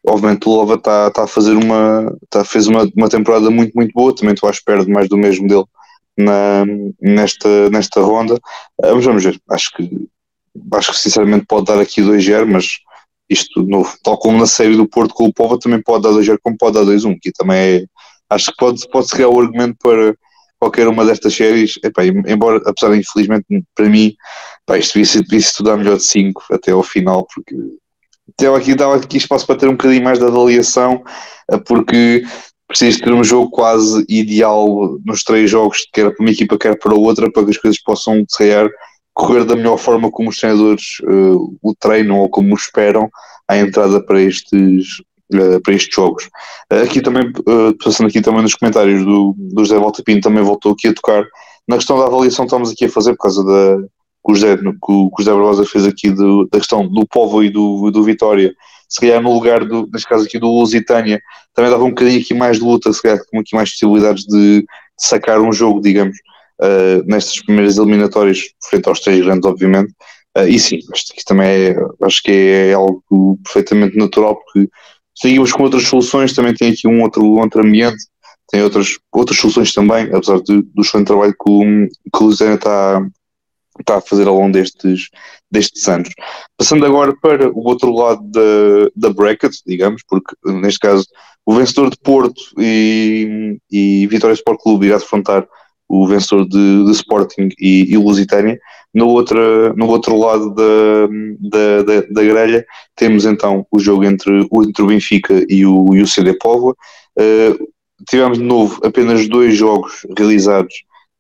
Obviamente o Lova está tá a fazer uma. Tá, fez uma, uma temporada muito, muito boa, também estou à espera de mais do mesmo dele na, nesta, nesta ronda. Mas vamos ver, acho que, acho que sinceramente pode dar aqui 2-0, mas isto, no, tal como na série do Porto com o Povo, também pode dar 2-0 como pode dar 2-1, que também é, acho que pode, pode se criar o argumento para qualquer uma destas séries, epá, embora, apesar de infelizmente para mim, epá, isto devia, devia estudar melhor de 5 até ao final, porque dava aqui, aqui espaço para ter um bocadinho mais de avaliação, eh, porque precisa ter um jogo quase ideal nos três jogos, quer para uma equipa, quer para outra, para que as coisas possam, se calhar, correr da melhor forma como os treinadores uh, o treinam ou como esperam à entrada para estes, uh, para estes jogos. Uh, aqui também, passando aqui também nos comentários do, do José Voltapino, também voltou aqui a tocar na questão da avaliação que estamos aqui a fazer por causa da que o José, que o José Barbosa fez aqui do, da questão do Povo e do, do Vitória, se calhar no lugar, do, neste caso aqui do Lusitânia, também dava um bocadinho aqui mais de luta, se calhar com aqui mais possibilidades de, de sacar um jogo, digamos, uh, nestas primeiras eliminatórias, frente aos três grandes, obviamente. Uh, e sim, acho que também é, acho que é algo perfeitamente natural, porque seguimos com outras soluções, também tem aqui um outro, outro ambiente, tem outras, outras soluções também, apesar de, do excelente trabalho que o, que o Lusitânia está está a fazer ao longo destes, destes anos. Passando agora para o outro lado da, da bracket, digamos, porque neste caso o vencedor de Porto e, e Vitória Sport Clube irá defrontar o vencedor de, de Sporting e, e Lusitânia. No, outra, no outro lado da, da, da, da, grelha temos então o jogo entre, entre o Benfica e o, e o CD Póvoa. Uh, tivemos de novo apenas dois jogos realizados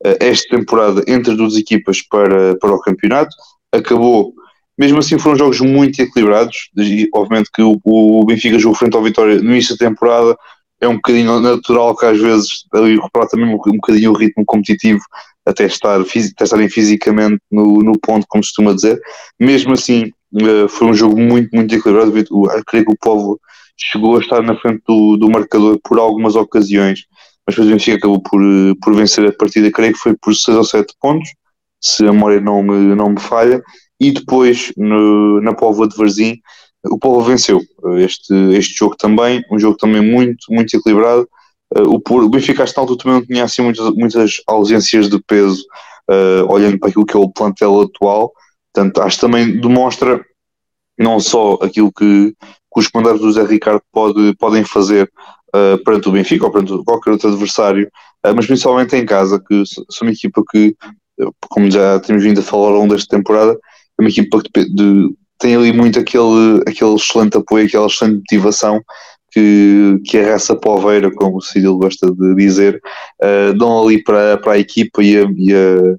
uh, esta temporada entre as duas equipas para, para o campeonato. Acabou, mesmo assim foram jogos muito equilibrados, e, obviamente que o, o Benfica jogou frente ao Vitória no início da temporada, é um bocadinho natural que às vezes ali reparar também um, um bocadinho o ritmo competitivo até, estar, até estarem fisicamente no, no ponto, como se costuma dizer. Mesmo assim, uh, foi um jogo muito, muito equilibrado. Eu creio que o povo chegou a estar na frente do, do marcador por algumas ocasiões, mas depois o Benfica acabou por, eh, por vencer a partida, creio que foi por 6 ou 7 pontos, se a memória não me, não me falha, e depois no, na Póvoa de Varzim o Povo venceu este, este jogo também, um jogo também muito, muito equilibrado. Uh, o, Benfica, esta altura, também não tinha assim muitas, muitas ausências de peso, uh, olhando para aquilo que é o plantel atual. Portanto, acho que também demonstra não só aquilo que, que os comandados do Zé Ricardo pode, podem fazer uh, perante o Benfica ou perante qualquer outro adversário, mas principalmente em casa, que são uma equipa que, como já temos vindo a falar ao longo desta temporada, é uma equipa de, de tem ali muito aquele, aquele excelente apoio, aquela excelente motivação que, que a raça poveira, como o Cílio gosta de dizer, uh, dão ali para, para a equipa e, a, e, a,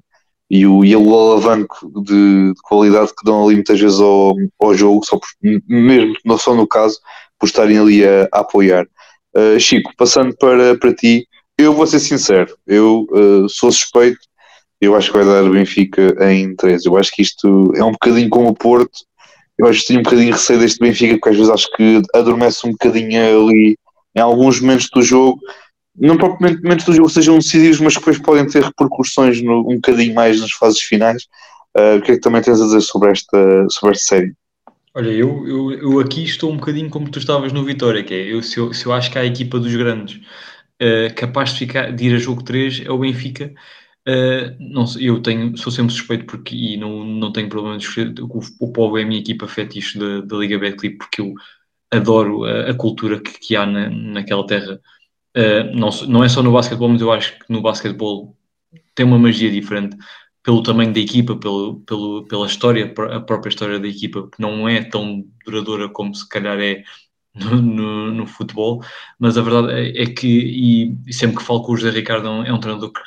e, o, e o alavanco de, de, qualidade que dão ali muitas vezes ao, ao jogo, só por, mesmo não só no caso, por estarem ali a, a apoiar. Uh, Chico, passando para, para ti, eu vou ser sincero, eu uh, sou suspeito, eu acho que vai dar Benfica em 3. Eu acho que isto é um bocadinho como o Porto, eu acho que tenho um bocadinho de receio deste Benfica, porque às vezes acho que adormece um bocadinho ali em alguns momentos do jogo, não propriamente momentos do jogo sejam decisivos, mas depois podem ter repercussões no, um bocadinho mais nas fases finais. Uh, o que é que também tens a dizer sobre esta, sobre esta série? Olha, eu, eu, eu aqui estou um bocadinho como tu estavas no Vitória, que é eu, se, eu, se eu acho que há a equipa dos grandes uh, capaz de, ficar, de ir a jogo 3 é o Benfica, Uh, não, eu tenho, sou sempre suspeito porque, e não, não tenho problema de escolher. O, o Povo é a minha equipa fetiche da, da Liga Betclip porque eu adoro a, a cultura que, que, há na, naquela terra. Uh, não, não é só no basquetebol, mas eu acho que no basquetebol tem uma magia diferente pelo tamanho da equipa, pelo, pelo, pela história, a própria história da equipa, que não é tão duradoura como se calhar é no, no, no futebol, mas a verdade é, é que, e, sempre que falo com o José Ricardo, é um, é um treinador que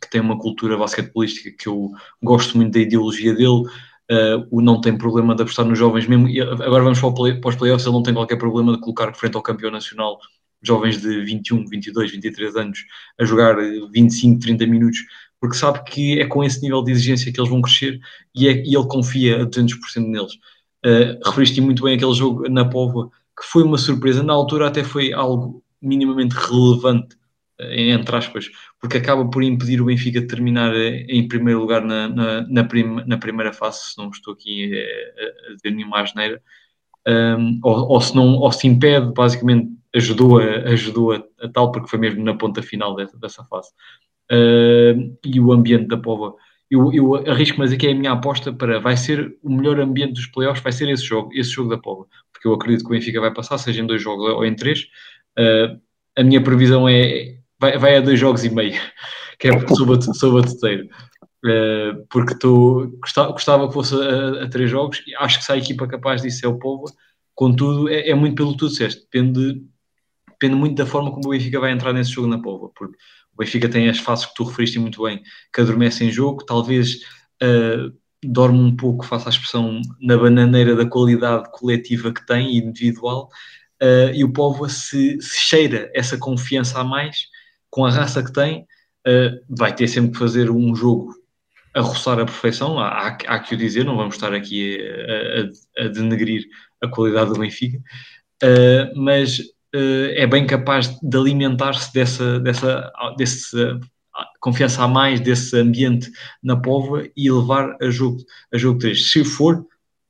que tem uma cultura basquetebolística que eu gosto muito da ideologia dele. Uh, o não tem problema de apostar nos jovens mesmo. E agora vamos para, play, para os playoffs, ele não tem qualquer problema de colocar frente ao campeão nacional jovens de 21, 22, 23 anos a jogar 25, 30 minutos, porque sabe que é com esse nível de exigência que eles vão crescer e, é, e ele confia a 200% neles. Uh, referiste muito bem aquele jogo na Póvoa, que foi uma surpresa. Na altura até foi algo minimamente relevante entre aspas, porque acaba por impedir o Benfica de terminar eh, em primeiro lugar na, na, na, prim, na primeira fase, se não estou aqui eh, a, a dizer nenhuma asneira, um, ou, ou, se não, ou se impede, basicamente ajudou a, ajudou a, a, tal, porque foi mesmo na ponta final dessa, dessa fase. uh, e o ambiente da Pova. Eu, eu arrisco, mas aqui é a minha aposta para vai ser o melhor ambiente dos playoffs, vai ser esse jogo, esse jogo da Pova, porque eu acredito que o Benfica vai passar, seja em dois jogos ou em três. Uh, a minha previsão é vai, vai a dois jogos e meio, que é sob a terceiro. Uh, porque tu gostava, gostava que fosse a, a, três jogos e acho que se a equipa capaz disso é o Povo, contudo é, é muito pelo que tu disseste, depende, depende muito da forma como o Benfica vai entrar nesse jogo na Povo, porque o Benfica tem as fases que tu referiste muito bem, que adormece em jogo, talvez uh, dorme um pouco, faça a expressão, na bananeira da qualidade coletiva que tem, individual, uh, e o Povo se, se cheira essa confiança a mais, com a raça que tem, vai ter sempre que fazer um jogo a roçar a perfeição, há, há, que o dizer, não vamos estar aqui a, a, a denegrir a qualidade do Benfica, uh, mas uh, é bem capaz de alimentar-se dessa, dessa desse, uh, confiança a mais, desse ambiente na Póvoa e levar a jogo, a jogo 3. Se for,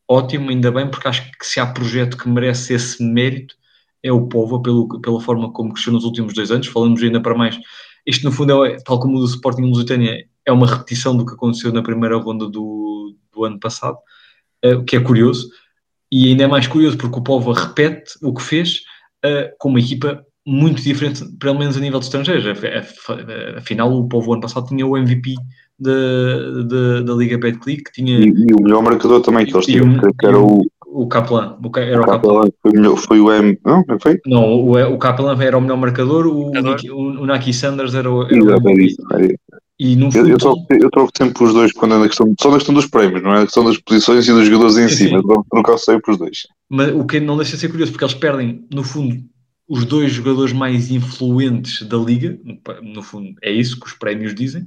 ótimo, ainda bem, porque acho que se há projeto que merece esse mérito, é o Póvoa, pelo, pela forma como cresceu nos últimos dois anos, falamos ainda para mais. Isto, no fundo, é, tal como o do Sporting Lusitânia, é uma repetição do que aconteceu na primeira ronda do, do ano passado, uh, o que é curioso, e ainda é mais curioso porque o Povo repete o que fez uh, com uma equipa muito diferente, pelo menos a nível de estrangeiros. Afinal, o Povo ano passado tinha o MVP da Liga Betclic, tinha... E, e, o melhor marcador também que eles tinham, que era o o Kaplan. O, era o, o Kaplan. Foi, melhor, foi, o M. Não, não foi? Não, o, o Kaplan era o melhor marcador, o, o, o Naki Sanders era o. Era o... E no eu, eu, troco, eu troco sempre os dois quando é na questão, só na questão dos prémios, não é na questão das posições e dos jogadores em si, mas trocar sempre os dois. Mas o que não deixa de ser curioso, porque eles perdem, no fundo, os dois jogadores mais influentes da liga, no fundo é isso que os prémios dizem,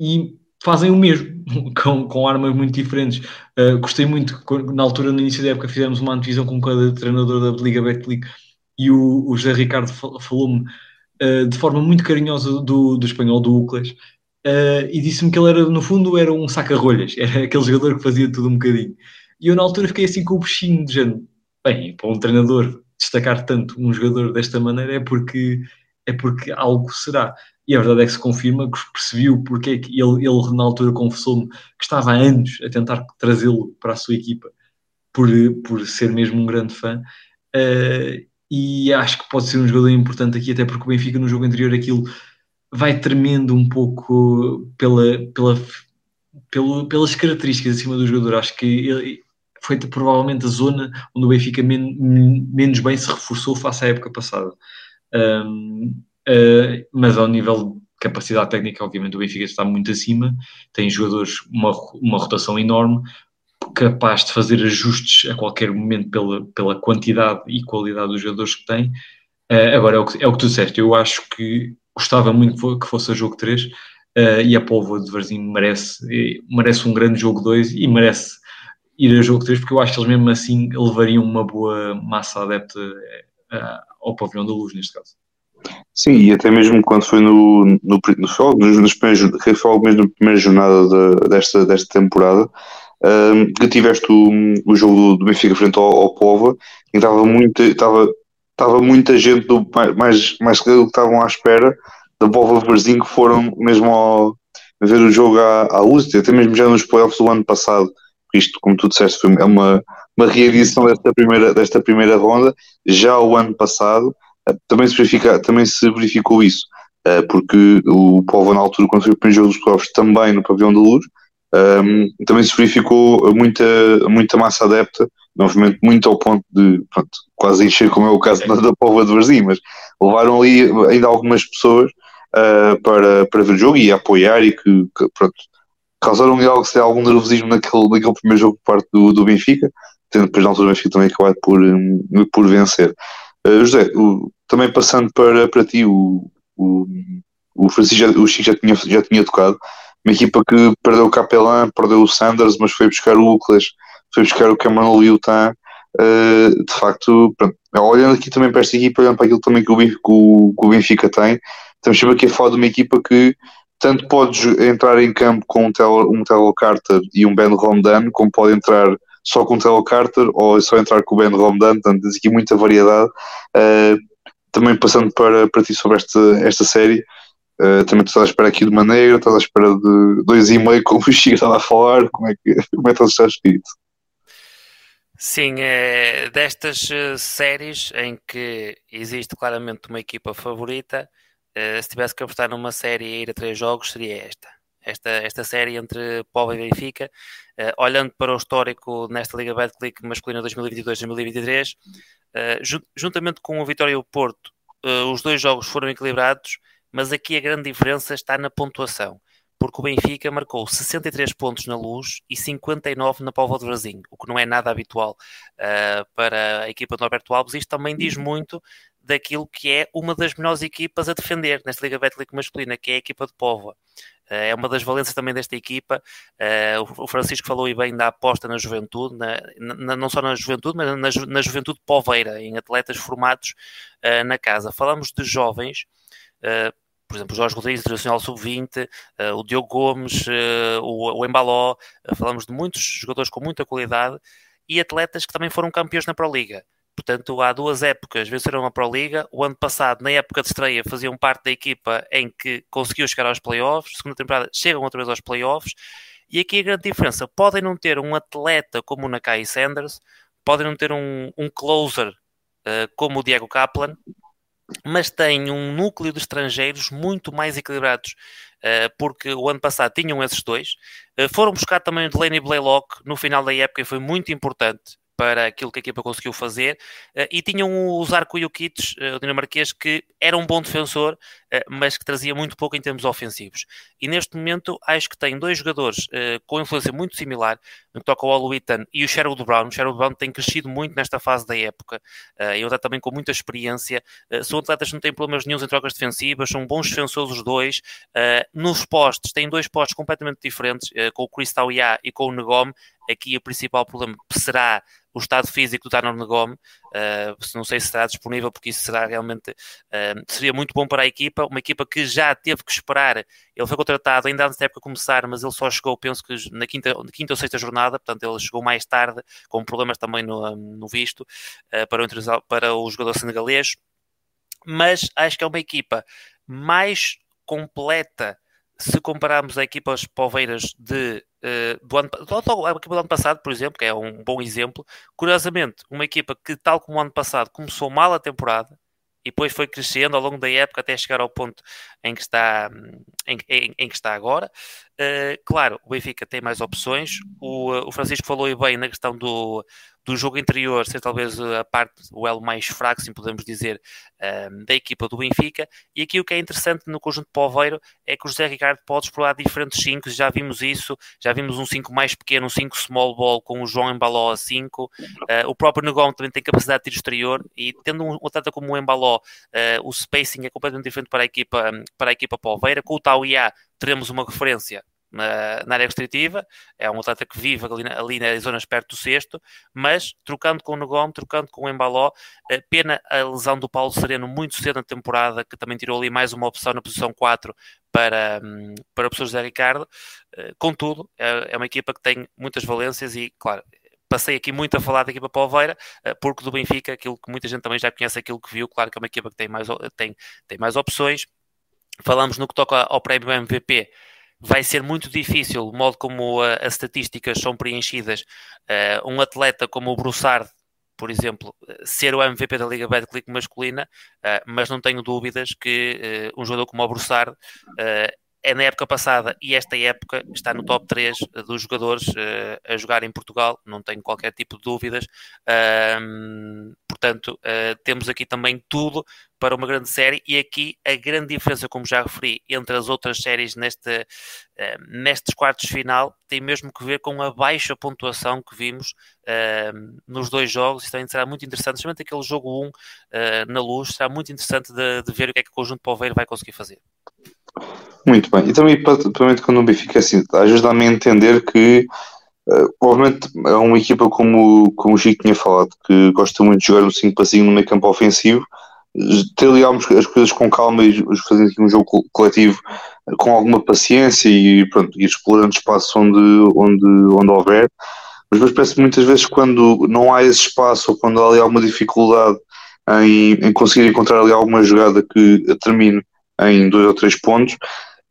e fazem o mesmo, com, com armas muito diferentes. Uh, gostei muito, na altura, no início da época, fizemos uma antevisão com cada treinador da Liga Betclic e o, o José Ricardo falou-me uh, de forma muito carinhosa do, do espanhol, do Uclas, Uh, e disse-me que ele era, no fundo, era um saca-rolhas, era aquele jogador que fazia tudo um bocadinho. E eu, na altura, fiquei assim com o bichinho de género. Bem, para um treinador destacar tanto um jogador desta maneira é porque, é porque algo será. E a verdade é que se confirma que percebeu porque é que ele, ele na altura, confessou-me que estava há anos a tentar trazê-lo para a sua equipa por, por ser mesmo um grande fã. Uh, e acho que pode ser um jogador importante aqui, até porque o Benfica no jogo anterior aquilo vai tremendo um pouco pela, pela, pelo, pelas características acima do jogador. Acho que ele, foi provavelmente a zona onde o Benfica men, menos bem se reforçou face à época passada. Um, uh, mas ao nível de capacidade técnica, obviamente o Benfica está muito acima, tem jogadores, uma, uma rotação enorme, capaz de fazer ajustes a qualquer momento pela, pela quantidade e qualidade dos jogadores que tem. Uh, agora, é o, que, é o que tu disseste, eu acho que gostava muito que fosse a jogo 3 uh, eh, e a Póvoa de Varzim merece, merece um grande jogo 2 e merece ir a jogo 3 porque eu acho que eles mesmo assim levariam uma boa massa adepta uh, ao pavilhão da luz neste caso. Sim, e até mesmo quando foi no, no, no, foi mesmo na primeira jornada de, desta, desta temporada, um, que tiveste o, o jogo do Benfica frente ao, ao Pova, e estava muito, estava estava muita gente do, mais, mais que estavam à espera da Bova Varzim que foram mesmo ao, ver o jogo à, à luz, até mesmo já nos playoffs do ano passado. Isto, como tu disseste, foi uma, uma reedição desta primeira, desta primeira ronda. Já o ano passado também se, verifica, também se verificou isso, eh, porque o Povo, na altura, quando foi o primeiro jogo dos playoffs, também no Pavilhão da Luz, um, eh, também se verificou muita, muita massa adepta novamente muito ao ponto de pronto, quase encher, como é o caso da, da de Varzim, mas levaram ali ainda algumas pessoas uh, para, para ver o jogo e apoiar e que, que pronto, causaram algo, se algum nervosismo naquele, naquele primeiro jogo por parte do, do Benfica, tendo depois na altura o Benfica também acabado por, um, por vencer. Uh, José, também passando para, para ti, o, o, o Francisco o Chico já tinha, já tinha tocado, uma equipa que perdeu o Capelã, perdeu o Sanders, mas foi buscar o Uclas foi buscar o Cameron Liutan, uh, de facto, pronto, olhando aqui também para esta equipa, olhando para aquilo também que o, Benfica, que o Benfica tem, estamos sempre aqui a falar de uma equipa que tanto pode entrar em campo com um Telo, um Telo Carter e um Ben Romdan, como pode entrar só com o Telo Carter ou só entrar com o Ben Romdan, portanto tens aqui muita variedade. Uh, também passando para, para ti sobre esta, esta série, Uh, também estás à espera aqui de maneira, estás à espera de dois e meio, como o Chico estava a falar, como é que, como é que estás espírito? Sim, é, destas uh, séries em que existe claramente uma equipa favorita, uh, se tivesse que apostar numa série e ir a três jogos, seria esta. Esta, esta série entre Póvoa e Benfica, olhando para o histórico nesta Liga Betclic masculina 2022-2023, juntamente com o Vitória e o Porto, os dois jogos foram equilibrados, mas aqui a grande diferença está na pontuação, porque o Benfica marcou 63 pontos na Luz e 59 na Póvoa de Varzim, o que não é nada habitual uh, para a equipa de Norberto Alves. Isto também diz muito daquilo que é uma das melhores equipas a defender nesta Liga Betlic masculina, que é a equipa de Póvoa. Uh, é uma das valências também desta equipa. Uh, o Francisco falou e bem da aposta na juventude, na, na, não só na juventude, mas na, na juventude poveira, em atletas formados na casa. Falamos de jovens por exemplo, o Jorge Rodrigues, Internacional Sub-20, uh, o Diogo Gomes, uh, o, o Embaló, uh, falamos de muitos jogadores com muita qualidade e atletas que também foram campeões na Pro Liga. Portanto, há duas épocas venceram a Pro Liga. O ano passado, na época de estreia, faziam parte da equipa em que conseguiu chegar aos playoffs. Segunda temporada, chegam outra vez aos playoffs. E aqui a grande diferença: podem não ter um atleta como o Nakai Sanders, podem não ter um, um closer uh, como o Diego Kaplan, mas tem um núcleo de estrangeiros muito mais equilibrados, eh, porque o ano passado tinham esses dois. Eh, foram buscar também o Delaney Blaylock no final da época e foi muito importante para aquilo que a equipa conseguiu fazer uh, e tinham o Zarco Jokic, uh, o dinamarquês, que era um bom defensor, mas que trazia muito pouco em termos ofensivos. E neste momento acho que tem dois jogadores com influência muito similar, no que toca ao Oluitan e o Sherwood Brown. O Sherwood Brown tem crescido muito nesta fase da época, uh, ele está também com muita experiência. são atletas que não têm problemas nenhum em trocas defensivas, são bons defensores os dois. nos postes, têm dois postes completamente diferentes, com o Chris Tauia e com o Negome. Aqui o principal problema será o estado físico do Tanner Negome, uh, não sei se estará disponível, porque isso será realmente uh, seria muito bom para a equipa, uma equipa que já teve que esperar, ele foi contratado ainda antes da época começar, mas ele só chegou, penso que na quinta, na quinta ou sexta jornada, portanto ele chegou mais tarde, com problemas também no, no visto, uh, para, o, para o jogador senegalês, mas acho que é uma equipa mais completa se compararmos a equipas poveiras de, uh, do ano, a equipa do ano passado, por exemplo, que é um bom exemplo, curiosamente, uma equipa que, tal como o ano passado, começou mal a temporada e depois foi crescendo ao longo da época até chegar ao ponto em que está, em, em, em que está agora. Uh, claro, o Benfica tem mais opções. O, o Francisco falou bem na questão do, do jogo interior ser talvez a parte, o elo mais fraco, se podemos dizer, um, da equipa do Benfica. E aqui o que é interessante no conjunto Poveiro é que o José Ricardo pode explorar diferentes 5, já vimos isso, já vimos um 5 mais pequeno, um 5 small ball com o João Embaló a 5. Uh, o próprio Negão também tem capacidade de tiro exterior e tendo um atleta como o Embaló, uh, o spacing é completamente diferente para a equipa, para a equipa Poveira. Com o Tauiá teremos uma referência na, na, área restritiva, é um atleta que vive ali, ali, nas zonas perto do sexto, mas trocando com o Negom, trocando com o Embaló, eh, pena a lesão do Paulo Sereno muito cedo na temporada, que também tirou ali mais uma opção na posição 4 para, hum, para o professor José Ricardo. Eh, contudo, é, é uma equipa que tem muitas valências e, claro, passei aqui muito a falar da equipa Palveira, eh, porque do Benfica, aquilo que muita gente também já conhece, aquilo que viu, claro que é uma equipa que tem mais, tem, tem mais opções. Falamos no que toca ao prémio MVP, vai ser muito difícil, o modo como uh, as estatísticas são preenchidas, uh, um atleta como o Broussard, por exemplo, ser o MVP da Liga Betclic masculina, uh, mas não tenho dúvidas que um jogador como o Broussard é na época passada e esta época está no top 3 dos jogadores uh, a jogar em Portugal, não tenho qualquer tipo de dúvidas. Uh, portanto, uh, temos aqui também tudo para uma grande série e aqui a grande diferença, como já referi, entre as outras séries neste, nestes quartos final tem mesmo que ver com a baixa pontuação que vimos nos dois jogos. Isso também será muito interessante, especialmente aquele jogo 1 na luz, será muito interessante de, de, ver o que é que o conjunto Palveiro vai conseguir fazer. Muito bem. E também, principalmente quando o Benfica assim, ajuda-me a entender que, uh, obviamente, é uma equipa como, como o Chico tinha falado, que gosta muito de jogar um 5 para 5 no meio campo ofensivo, ter ali as coisas com calma e fazer aqui um jogo coletivo com alguma paciência e pronto, ir explorando espaço onde, onde, onde houver. Mas depois parece muitas vezes quando não há esse espaço ou quando há ali alguma dificuldade em, em conseguir encontrar ali alguma jogada que termine em dois ou três pontos,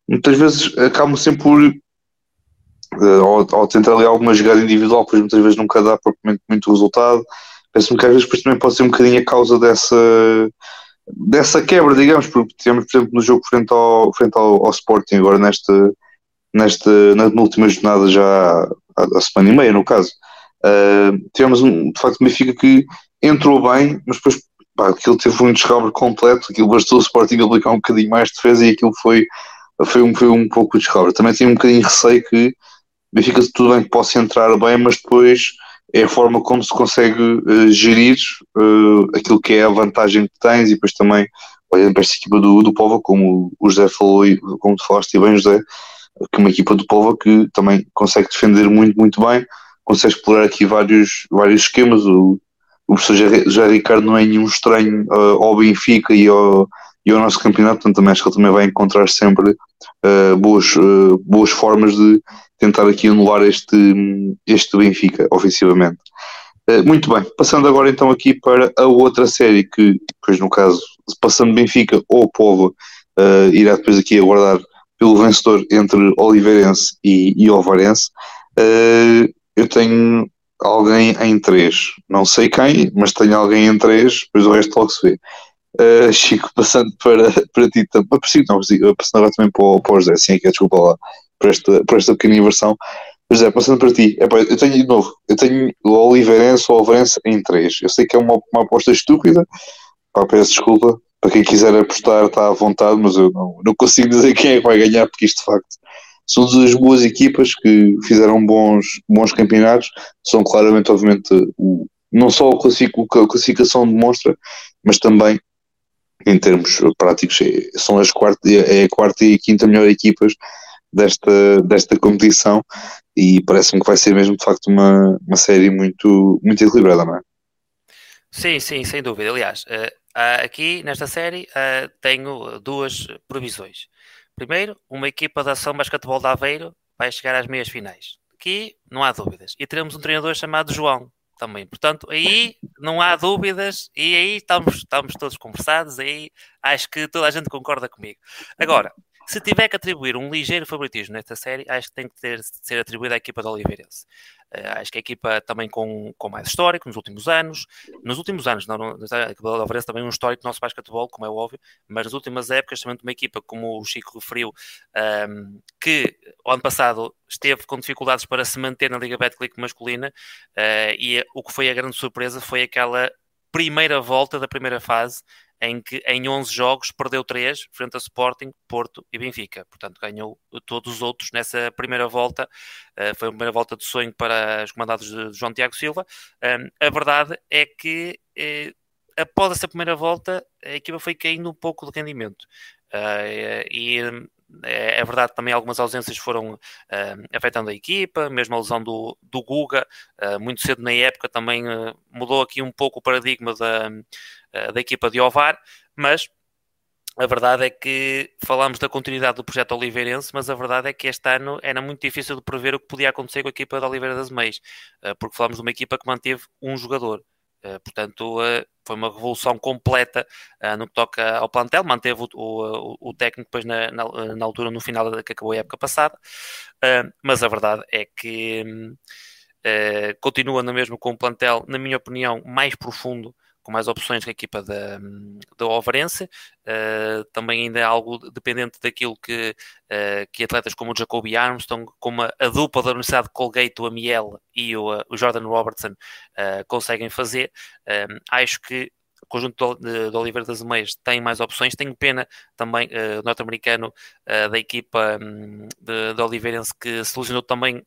muitas vezes acabam sempre por ao, ao tentar ali alguma jogada individual, pois muitas vezes nunca dá propriamente muito resultado. Penso-me que às vezes também pode ser um bocadinho a causa dessa, dessa quebra, digamos, porque tivemos, por exemplo, no jogo frente ao, frente ao, ao Sporting, agora nesta, nesta, na última jornada já há, semana e meia, no caso, uh, tivemos um, de facto Benfica que entrou bem, mas depois pá, aquilo teve um descobre completo, aquilo bastou o Sporting aplicar um bocadinho mais de defesa e aquilo foi, foi, um, foi um pouco o descobre. Também tinha um bocadinho de receio que Benfica tudo bem que possa entrar bem, mas depois é a forma como se consegue uh, gerir uh, aquilo que é a vantagem que tens e depois também olhando para esta equipa do, do Povo, como o José falou e como tu falaste bem, José, que é uma equipa do Povo que também consegue defender muito, muito bem, consegue explorar aqui vários, vários esquemas. O, o professor José Ricardo não é nenhum estranho uh, ao Benfica e ao, e ao nosso campeonato, portanto também acho que ele também vai encontrar sempre uh, boas, uh, boas formas de tentar aqui anular este, este Benfica ofensivamente. Uh, muito bem, passando agora então aqui para a outra série que, pois no caso, passando Benfica ou Povo, irá depois aqui aguardar pelo vencedor entre Oliveirense e, e Ovarense. eu tenho alguém em três, não sei quem, mas tenho alguém em três, depois o resto logo se vê. Uh, Chico, passando para, para ti também, para si, não, passando agora também para o, para o José, sim, que é desculpa lá por esta, por esta pequena inversão. José, passando para ti, eu tenho de novo, eu tenho o Oliveirense ou Oliveirense em 3. Eu sei que é uma, uma aposta estúpida, pá, peço desculpa, para quem quiser apostar está à vontade, mas eu não, não consigo dizer quem é que vai ganhar, porque isto de facto são duas boas equipas que fizeram bons, bons campeonatos, são claramente, obviamente, o, não só o, a classificação demonstra, mas também em termos práticos, é, são as quarta, é a quarta e a quinta melhor equipas desta, desta competição e parece-me que vai ser mesmo de facto uma, uma série muito, muito equilibrada, não é? Sim, sim, sem dúvida. Aliás, uh, aqui nesta série uh, tenho duas previsões. Primeiro, uma equipa da ação basquetebol de Aveiro vai chegar às meias finais. Aqui não há dúvidas. E teremos um treinador chamado João, também. Portanto, aí não há dúvidas e aí estamos, estamos todos conversados, aí acho que toda a gente concorda comigo. Agora, se tiver que atribuir um ligeiro favoritismo nesta série, acho que tem que ter, ser atribuído à equipa do Oliveirense. Uh, acho que a equipa também com, com mais histórico nos últimos anos. Nos últimos anos, não, não, do Oliveirense também é um histórico do nosso basquetebol, como é óbvio, mas nas últimas épocas, também uma equipa como o Chico referiu, um, ehm, que ano passado esteve com dificuldades para se manter na Liga Betclic masculina uh, e o que foi a grande surpresa foi aquela primeira volta da primeira fase em que em 11 jogos perdeu 3 frente a Sporting, Porto e Benfica. Portanto, ganhou todos os outros nessa primeira volta. Uh, foi a primeira volta de sonho para os comandados de João Tiago Silva. A verdade é que uh, após essa primeira volta a equipa foi caindo um pouco de rendimento. Uh, e é, verdade também algumas ausências foram uh, afetando a equipa, mesmo a lesão do, do Guga, uh, muito cedo na época também uh, mudou aqui um pouco o paradigma da, da equipa de Ovar, mas a verdade é que falamos da continuidade do projeto Oliveirense, mas a verdade é que este ano era muito difícil de prever o que podia acontecer com a equipa de Oliveira das Meias, porque falamos de uma equipa que manteve um jogador. Uh, portanto, foi uma revolução completa no que toca ao plantel, manteve o, o, o técnico depois na, na, na, altura, no final que acabou a época passada, mas a verdade é que continua no mesmo com um plantel, na minha opinião, mais profundo com mais opções que a equipa da, da Overense. Uh, também ainda é algo dependente daquilo que, uh, que atletas como o Jacoby Armstrong, como a, a dupla da Universidade de Colgate, o Amiel e o, o Jordan Robertson uh, conseguem fazer. acho que o conjunto de, Oliveira das Meias tem mais opções. Tenho pena também uh, norte-americano da equipa um, de, de Oliveirense que se lesionou também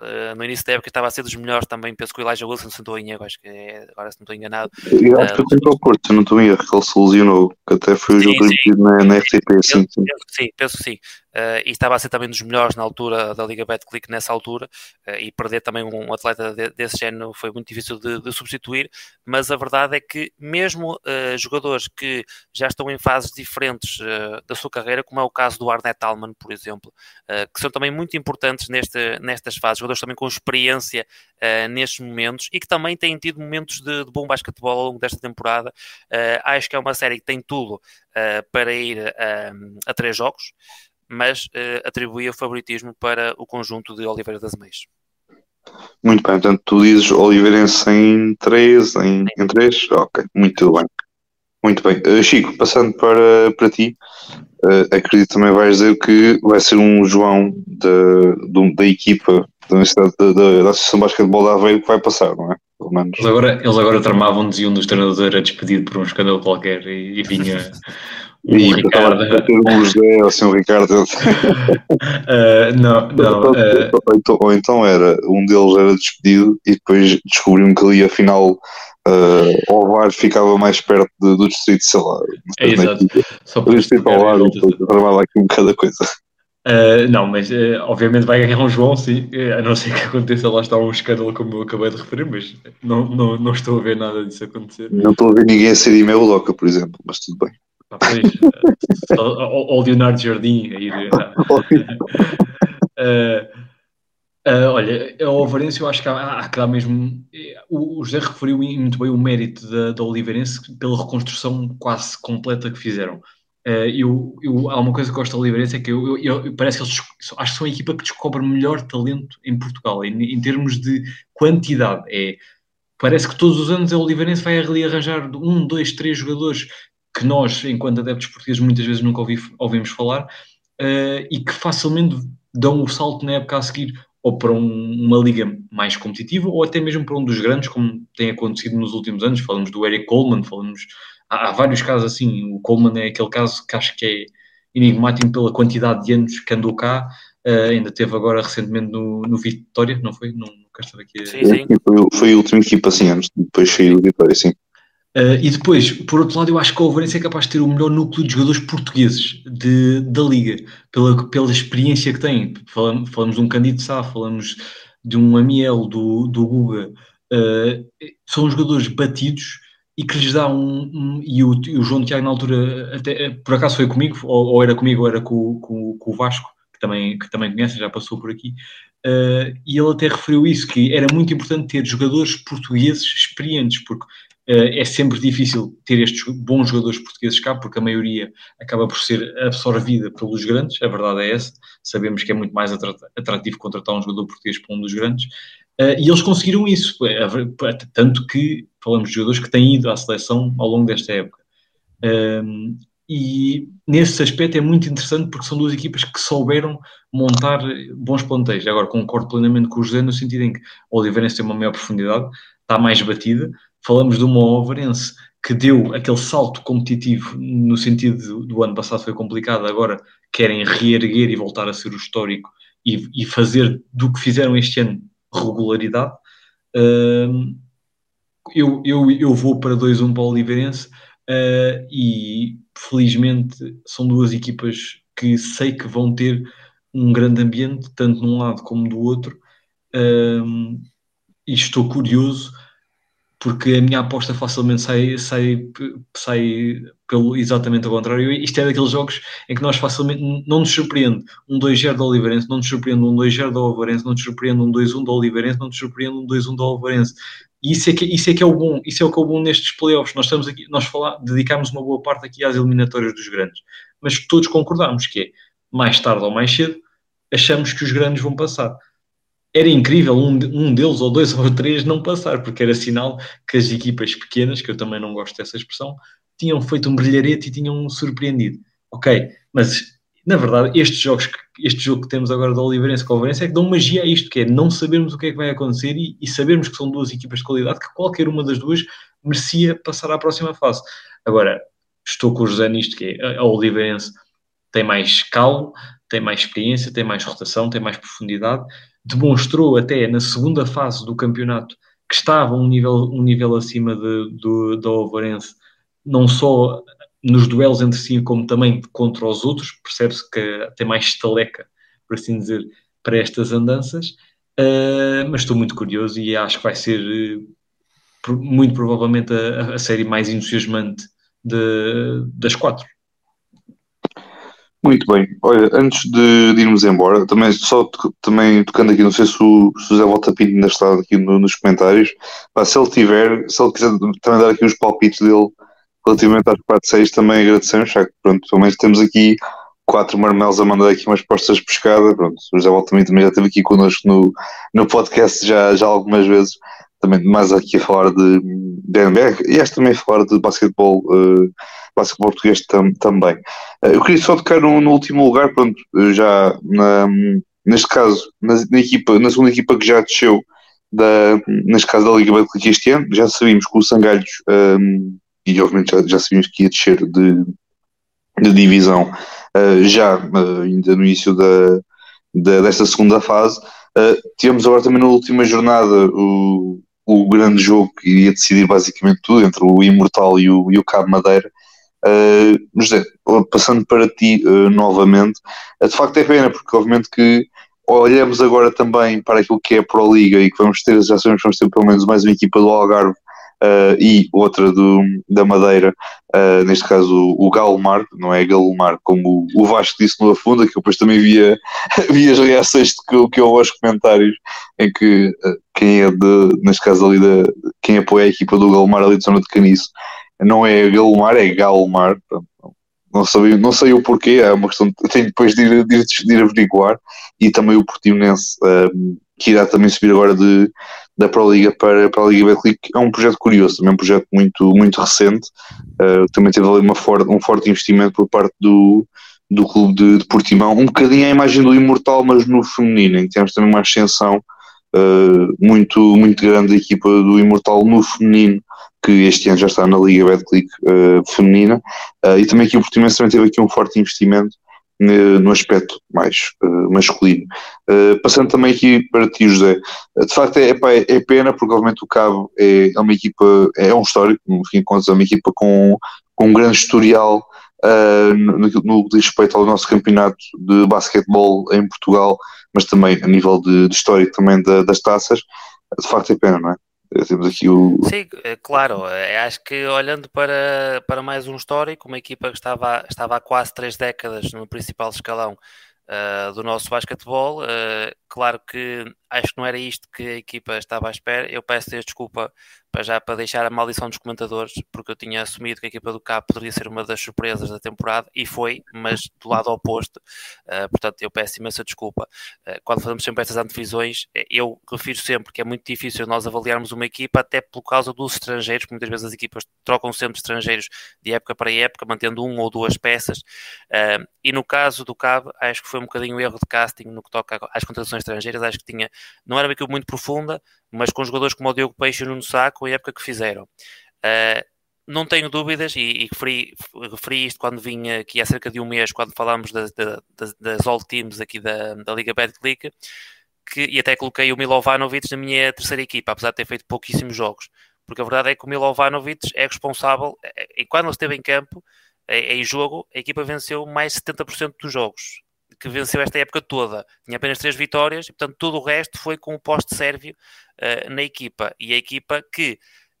Uh, no início da época estava a ser dos melhores também, penso que o Elijah Wilson se não estou em erro, acho que é, agora se não estou enganado. Eu acho que foi contra o Porto, não estou em erro, que ele se lesionou, que até foi o jogo sim. na, na RTP, sim, sim. Penso, sim, penso sim. Uh, e estava a ser também dos melhores na altura da Liga Betclic nessa altura, uh, e perder também um atleta de, desse género foi muito difícil de, de, substituir, mas a verdade é que mesmo uh, jogadores que já estão em fases diferentes da sua carreira, como é o caso do Arnett Alman, por exemplo, que são também muito importantes neste, nestas fases, jogadores também com experiência nestes momentos e que também têm tido momentos de, de bom basquetebol ao longo desta temporada. acho que é uma série que tem tudo para ir a três jogos mas uh, atribuía favoritismo para o conjunto de Oliveira das Meias. Muito bem, portanto tu dizes Oliveirense em 3, em, em 3? Ok, muito bem. Muito bem. Uh, Chico, passando para, para ti, uh, acredito também vais dizer que vai ser um João da, da equipa da Universidade da, da, da Associação de Basquetebol da Aveiro que vai passar, não é? Pelo menos. Eles agora, eles agora tramavam, diziam dos treinadores era despedido por um escândalo qualquer e, e vinha E Ricardo. Um José, assim, um Ricardo. uh, não, não. Uh... Ou, então, era, um deles era despedido e depois descobriam que ali afinal uh, o VAR ficava mais perto de, do distrito, sei lá. É exato. Só para distrito ao lado e depois lá aqui um bocado a coisa. Uh, não, mas uh, obviamente vai ganhar um João, sim, a não ser que aconteça lá está um escândalo como eu acabei de referir, mas não, não, não estou a ver nada disso acontecer. Não estou a ver ninguém a ser e-mail loca, por exemplo, mas tudo bem. Ah, pois, ou, Leonardo Jardim a ir. uh, uh, olha, o Oliveirense eu acho que há, há que dar mesmo. O, o José referiu muito bem o mérito da, da Oliveirense pela reconstrução quase completa que fizeram. Uh, eu, eu, há uma coisa que gosto da Oliveirense é que eu, eu, eu, parece que eles acho que são a equipa que descobre melhor talento em Portugal, em, em termos de quantidade. É, parece que todos os anos a Oliveirense vai ali arranjar um, dois, três jogadores que nós, enquanto adeptos portugueses, muitas vezes nunca ouvi, ouvimos falar uh, e que facilmente dão o salto na época a seguir ou para um, uma liga mais competitiva ou até mesmo para um dos grandes, como tem acontecido nos últimos anos. Falamos do Eric Coleman, falamos. Há, há vários casos assim. O Coleman é aquele caso que acho que é enigmático pela quantidade de anos que andou cá. Uh, ainda teve agora recentemente no, no Vitória, não foi? Não, nunca estava aqui. A... Sim, sim. Foi, foi a última equipa assim anos, depois saiu do Vitória, sim. Uh, e depois, por outro lado, eu acho que o Alvarense é capaz de ter o melhor núcleo de jogadores portugueses de, da Liga, pela, pela experiência que tem. Falamos, falamos de um Candido Sá, falamos de um Amiel, do, do Guga. Uh, são jogadores batidos e que lhes dá um. um e, o, e, o, João Tiago, na altura, até, por acaso foi comigo, ou, ou era comigo, ou era com, com, com, o Vasco, que também, que também conhece, já passou por aqui. Uh, e ele até referiu isso, que era muito importante ter jogadores portugueses experientes, porque é sempre difícil ter estes bons jogadores portugueses cá, porque a maioria acaba por ser absorvida pelos grandes, a verdade é essa. Sabemos que é muito mais atrativo contratar um jogador português para um dos grandes. Eh, e eles conseguiram isso, é tanto que falamos de jogadores que têm ido à seleção ao longo desta época. Ehm, e nesse aspecto é muito interessante porque são duas equipas que souberam montar bons plantéis. Agora concordo plenamente com o José no sentido em que o Oliveirense tem uma maior profundidade, está mais batida, falamos de uma Overense que deu aquele salto competitivo no sentido do, ano passado foi complicado, agora querem reerguer e voltar a ser o histórico e, e fazer do que fizeram este ano regularidade. Uh, eu, eu, eu vou para 2-1 para o Oliveirense uh, e felizmente são duas equipas que sei que vão ter um grande ambiente, tanto num lado como do outro, uh, e estou curioso porque a minha aposta facilmente sai, sai, sai pelo exatamente ao contrário. Isto é daqueles jogos em que nós facilmente não nos surpreende um 2-0 do Oliveirense, não nos surpreende um 2-0 do Oliveirense, não nos surpreende um 2-1 do Oliveirense, não nos surpreende um 2-1 do Oliveirense. E isso é, que, isso é que é o bom, isso é o que é o bom nestes playoffs. Nós estamos aqui, nós falar, dedicamos uma boa parte aqui às eliminatórias dos grandes, mas todos concordamos que é mais tarde ou mais cedo achamos que os grandes vão passar era incrível um, um deles, ou dois ou três, não passar, porque era sinal que as equipas pequenas, que eu também não gosto dessa expressão, tinham feito um brilharete e tinham surpreendido. Ok, mas na verdade, estes jogos, este jogo que temos agora da Oliveirense com a Oliveirense é que dão magia a isto, que é não sabermos o que é que vai acontecer e, e sabermos que são duas equipas de qualidade, que qualquer uma das duas merecia passar à próxima fase. Agora, estou com o José nisto, que é a Oliveirense tem mais calo, tem mais experiência, tem mais rotação, tem mais profundidade, demonstrou até na segunda fase do campeonato que estava um nível, um nível acima de, do, da Ovarense, não só nos duelos entre si, como também contra os outros, percebe-se que tem mais estaleca, por assim dizer, para estas andanças. Uh, mas estou muito curioso e acho que vai ser uh, muito provavelmente a, a, série mais entusiasmante de, das quatro. Muito bem. Olha, antes de, de, irmos embora, também só também tocando aqui, não sei se o, se o José Volta Pinto ainda está aqui no, nos comentários. Se ele tiver, se ele quiser também dar aqui os palpites dele relativamente às 4-6, também agradecemos, já que pronto, pelo menos temos aqui quatro marmelos a mandar aqui umas postas pescada. Pronto, o José Volta Pinto também já esteve aqui connosco no, no podcast já, já algumas vezes também mais aqui a falar de, de e este também a falar de basquetebol, uh, basquetebol português tam, também. Uh, eu queria só tocar no, no último lugar, pronto, já na, neste caso, na, na, equipa, na segunda equipa que já desceu, da, neste caso da Liga Betclic este ano, já sabíamos que o Sangalhos, um, e obviamente já, já sabíamos que ia descer de, de divisão uh, já ainda no início da, da, desta segunda fase. Uh, tivemos agora também na última jornada o, o grande jogo que iria decidir basicamente tudo entre o Imortal e o, e o Cabo Madeira. Uh, José, passando para ti uh, novamente, uh, de facto é pena, porque obviamente que olhamos agora também para aquilo que é a Pro Liga e que vamos ter, já sabemos que vamos ter pelo menos mais uma equipa do Algarve uh, e outra do, da Madeira, uh, neste caso o, o Galmar, não é Galmar, como o, Vasco disse no Afunda, que eu depois também via, via as reações que, que houve aos comentários, em que uh, quem é de, neste caso ali, de, quem apoia a equipa do Galmar ali de Zona de Caniço, não é Galmar, é Galmar, não, sabia, não sei o porquê, é uma questão, tenho depois de ir, de ir, de ir averiguar, e também o Portimonense, que irá também subir agora de, da Pro Liga para, para a Liga Betclic é um projeto curioso, também é um projeto muito, muito recente. Uh, também teve ali uma for, um forte investimento por parte do, do clube de, de Portimão, um bocadinho a imagem do Imortal, mas no feminino, em que temos também uma ascensão uh, muito, muito grande da equipa do Imortal no feminino, que este ano já está na Liga Betclic uh, feminina, uh, e também aqui o Portimão também teve aqui um forte investimento no aspecto mais uh, masculino. Uh, passando também aqui para ti, José, de facto é, é, é, pena porque obviamente o Cabo é, é uma equipa, é um histórico, no fim de contas é uma equipa com, com um grande historial uh, no que diz respeito ao nosso campeonato de basquetebol em Portugal, mas também a nível de, de histórico também da, das taças, de facto é pena, não é? Temos aqui o... Sim, é claro. É, acho que olhando para, para mais um histórico, uma equipa que estava, estava há quase três décadas no principal escalão uh, do nosso basquetebol, uh, claro que acho que não era isto que a equipa estava à espera. Eu peço desculpa para já para deixar a maldição dos comentadores, porque eu tinha assumido que a equipa do Cap poderia ser uma das surpresas da temporada e foi, mas do lado oposto. Uh, portanto, eu peço imensa desculpa. Uh, quando fazemos sempre estas antevisões, eh, eu refiro sempre que é muito difícil nós avaliarmos uma equipa, até por causa dos estrangeiros, porque muitas vezes as equipas trocam sempre estrangeiros de época para época, mantendo um ou duas peças. Uh, e no caso do Cab, acho que foi um bocadinho erro de casting no que toca às contratações estrangeiras. Acho que tinha, não era uma equipa muito profunda, mas com jogadores como o Diogo Peixe e o Nuno Saco, a época que fizeram. Uh, não tenho dúvidas, e, e referi, referi, isto quando vinha aqui há cerca de um mês, quando falámos das, das, das All Teams aqui da, da Liga Betclic, que, e até coloquei o Milovanovic na minha terceira equipa, apesar de ter feito pouquíssimos jogos. Porque a verdade é que o Milovanovic é responsável, e quando ele esteve em campo, em jogo, a equipa venceu mais 70% dos jogos que venceu esta época toda. Tinha apenas três vitórias e, portanto, todo o resto foi com o poste sérvio uh, na equipa. E a equipa que,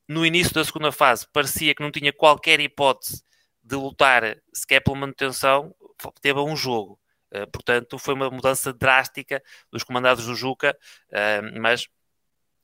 no início da segunda fase, parecia que não tinha qualquer hipótese de lutar sequer pela manutenção, teve um jogo. Uh, portanto, foi uma mudança drástica dos comandados do Juca, uh, mas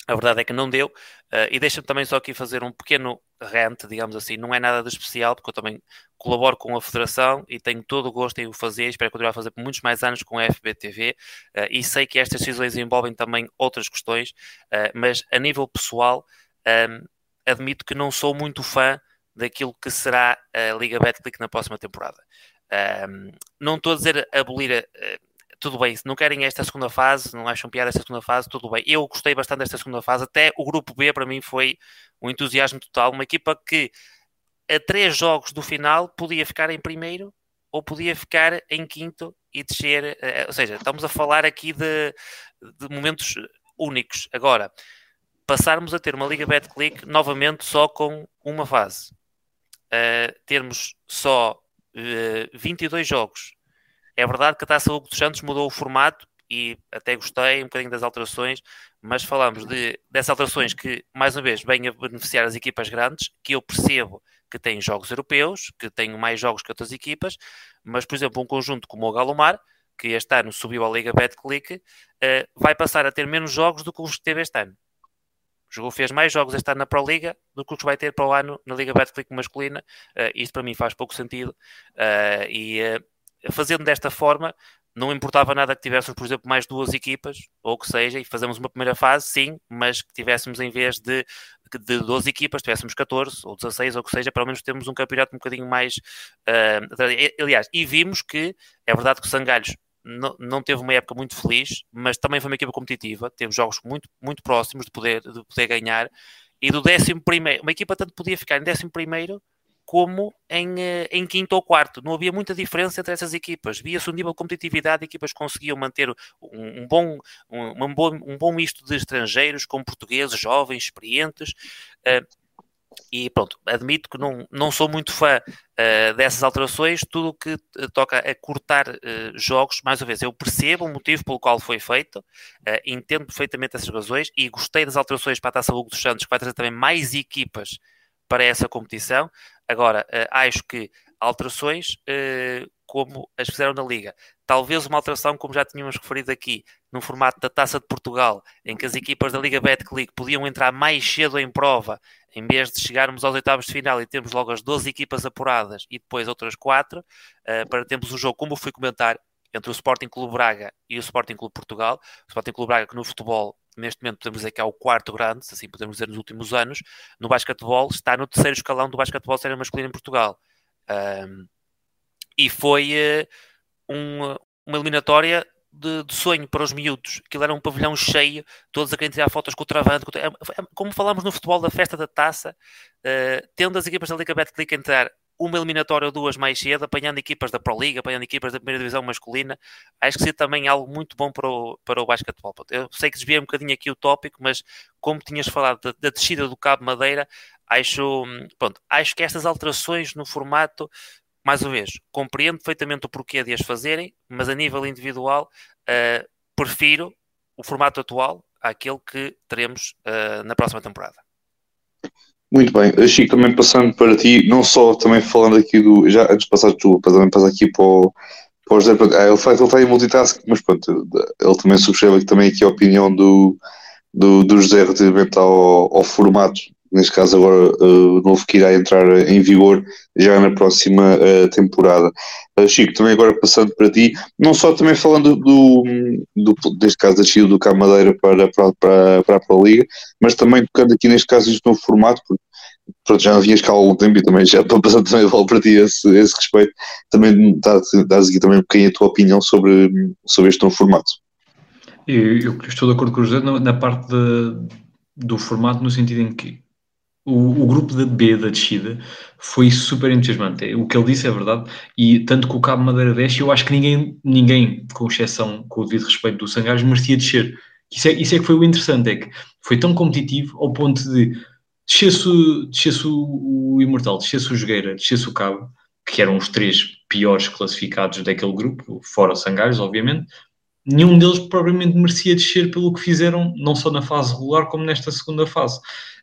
a verdade é que não deu. Uh, e deixa-me também só aqui fazer um pequeno rant, digamos assim. Não é nada de especial, porque eu também colaboro com a Federação e tenho todo o gosto em o fazer. Espero continuar a fazer por muitos mais anos com a FBTV. Uh, e sei que estas decisões envolvem também outras questões, uh, mas a nível pessoal, um, admito que não sou muito fã daquilo que será a Liga Betclic na próxima temporada. Um, não estou a dizer abolir a, tudo bem, se não querem esta segunda fase, não acham piada esta segunda fase, tudo bem. Eu gostei bastante desta segunda fase, até o grupo B para mim foi um entusiasmo total, uma equipa que a três jogos do final podia ficar em primeiro ou podia ficar em quinto e descer, eh, ou seja, estamos a falar aqui de, de momentos únicos. Agora, passarmos a ter uma Liga Betclic novamente só com uma fase. uh, termos só uh, 22 jogos. É verdade que a Taça Hugo dos Santos mudou o formato e até gostei um bocadinho das alterações, mas falamos de, dessas alterações que, mais uma vez, vêm a beneficiar as equipas grandes, que eu percebo que têm jogos europeus, que têm mais jogos que outras equipas, mas, por exemplo, um conjunto como o Galomar, que este ano subiu à Liga Betclic, uh, vai passar a ter menos jogos do que os que teve este ano. Jogou, fez mais jogos este ano na Pro Liga do que os que vai ter para o ano na Liga Betclic masculina. Uh, isto para mim faz pouco sentido. Uh, e fazendo desta forma, não importava nada que tivéssemos, por exemplo, mais duas equipas, ou o que seja, e fazemos uma primeira fase, sim, mas que tivéssemos em vez de, de 12 equipas, tivéssemos 14 ou 16, ou o que seja, pelo menos temos um campeonato um bocadinho mais. Uh, aliás, e vimos que é verdade que o Sangalhos não, não teve uma época muito feliz, mas também foi uma equipa competitiva, teve jogos muito, muito próximos de poder, de poder ganhar, e do 11 primeiro, uma equipa tanto podia ficar em 11 primeiro como em, eh, em quinto ou quarto. Não havia muita diferença entre essas equipas. Via-se um nível de competitividade, equipas conseguiam manter um, um bom, um, um, bom, um bom misto de estrangeiros, com portugueses, jovens, experientes. Uh, e pronto, admito que não, não sou muito fã uh, dessas alterações, tudo que toca a cortar uh, jogos, mais uma vez, eu percebo o motivo pelo qual foi feito, entendo perfeitamente essas razões e gostei das alterações para a Taça Hugo dos Santos, que vai trazer também mais equipas para essa competição. Agora, uh, acho que alterações uh, como as fizeram na Liga, talvez uma alteração, como já tínhamos referido aqui, no formato da Taça de Portugal, em que as equipas da Liga Betclic podiam entrar mais cedo em prova, em vez de chegarmos aos oitavos de final e termos logo as 12 equipas apuradas e depois outras quatro, uh, para termos um jogo, como fui comentar, entre o Sporting Clube Braga e o Sporting Clube Portugal. O Sporting Clube Braga, que no futebol neste momento podemos dizer que é o quarto grande, assim podemos dizer nos últimos anos, no basquetebol está no terceiro escalão do basquetebol sério masculino em Portugal. Um, e foi uh, um, uma eliminatória de, de, sonho para os miúdos. Aquilo era um pavilhão cheio, todos a querer tirar fotos com o travante. O... É, é, como falámos no futebol da festa da taça, uh, tendo as equipas da Liga Betclic entrar uma eliminatória ou duas mais cedo, apanhando equipas da Pro Liga, apanhando equipas da primeira divisão masculina, acho que seria também algo muito bom para o, para o basquetebol. Eu sei que desviei um bocadinho aqui o tópico, mas como tinhas falado da, da descida do Cabo Madeira, acho, pronto, acho que estas alterações no formato, mais uma vez, compreendo perfeitamente o porquê de as fazerem, mas a nível individual, uh, prefiro o formato atual àquele que teremos uh, na próxima temporada. Muito bem, Chico, também passando para ti, não só também falando aqui do. Já antes de passar tu, também passar aqui para o, para o José. Ah, ele, faz, ele está em multitasking, mas pronto, ele também subscreve também aqui a opinião do, do, do José relativamente ao, ao formato neste caso agora uh, novo que irá entrar em vigor já na próxima uh, temporada. Uh, Chico, também agora passando para ti, não só também falando do, do neste caso da Chile do Camadeira para, para, para, para a Pro Liga, mas também tocando aqui neste caso este novo formato, porque pronto, já não vinhas cá há algum tempo e também já estou passando também a para ti esse, esse respeito, também dás aqui também um bocadinho a tua opinião sobre, sobre este novo formato. Eu, eu estou de acordo com o José na, na parte de, do formato, no sentido em que o, o, grupo da B da descida foi super entusiasmante. O que ele disse é verdade, e tanto que o Cabo Madeira desce, eu acho que ninguém, ninguém com exceção, com o devido respeito do Sangares, merecia descer. Isso é, isso é que foi o interessante, é que foi tão competitivo ao ponto de descesse o, o Imortal, descesse o Jogueira, descesse o Cabo, que eram os três piores classificados daquele grupo, fora Sangares, obviamente, nenhum deles propriamente merecia descer pelo que fizeram, não só na fase regular, como nesta segunda fase.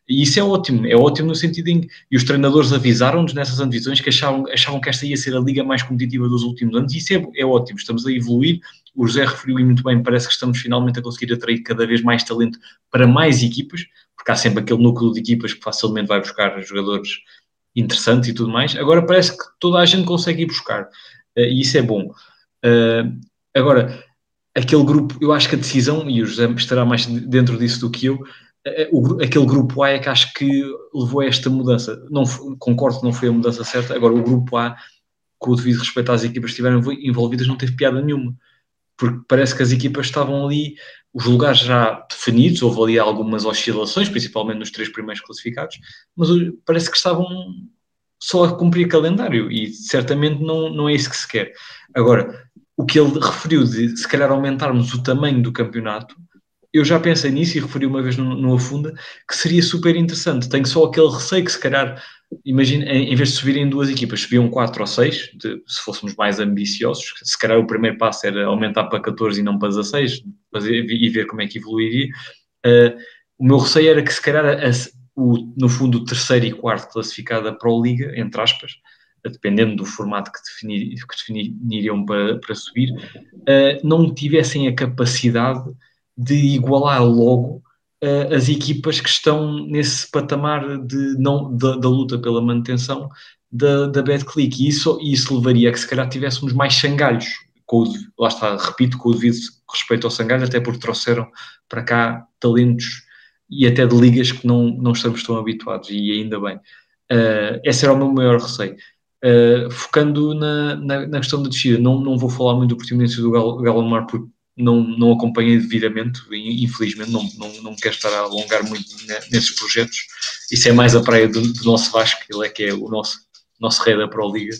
E isso é ótimo, é ótimo no sentido em que e os treinadores avisaram-nos nessas antevisões que achavam, achavam que esta ia ser a liga mais competitiva dos últimos anos, e isso é, é ótimo, estamos a evoluir. O José referiu e muito bem, parece que estamos finalmente a conseguir atrair cada vez mais talento para mais equipas, porque há sempre aquele núcleo de equipas que facilmente vai buscar jogadores interessantes e tudo mais. Agora parece que toda a gente consegue ir buscar, uh, e isso é bom. Uh, agora, aquele grupo, eu acho que a decisão, e o José estará mais dentro disso do que eu, o, aquele grupo A é que acho que levou a esta mudança. Não, concordo que não foi a mudança certa. Agora, o grupo A, com o devido respeito às equipas que estiveram envolvidas, não teve piada nenhuma. Porque parece que as equipas estavam ali, os lugares já definidos, houve ali algumas oscilações, principalmente nos três primeiros classificados, mas parece que estavam só a cumprir calendário e certamente não, não é isso que se quer. Agora, o que ele referiu de se calhar aumentarmos o tamanho do campeonato, eu já pensei nisso e referi uma vez no, no Afunda que seria super interessante. Tenho só aquele receio que se calhar imagina, em vez de subirem duas equipas, subiam quatro ou seis, de, se fôssemos mais ambiciosos, se calhar o primeiro passo era aumentar para 14 e não para 16, fazer, e ver como é que evoluiria. Uh, o meu receio era que se calhar, a, o, no fundo, o terceiro e quarto classificado da Pro Liga, entre aspas, dependendo do formato que, definir, que definiriam para, para subir, uh, não tivessem a capacidade de igualar logo uh, as equipas que estão nesse patamar de não, da, da luta pela manutenção da, da BetClick. E isso, isso levaria a que se calhar tivéssemos mais sangalhos. Com o, lá está, repito, com o devido respeito ao sangalho, até porque trouxeram para cá talentos e até de ligas que não, não estamos tão habituados, e ainda bem. Uh, esse era o meu maior receio. Uh, focando na, na, na, questão da descida, não, não vou falar muito do Portimonense do Galomar porque não, não acompanhei devidamente, infelizmente, não, não, não quero estar a alongar muito nesses projetos. Isso é mais a praia do, do nosso Vasco, ele é que é o nosso, nosso rei da Pro Liga.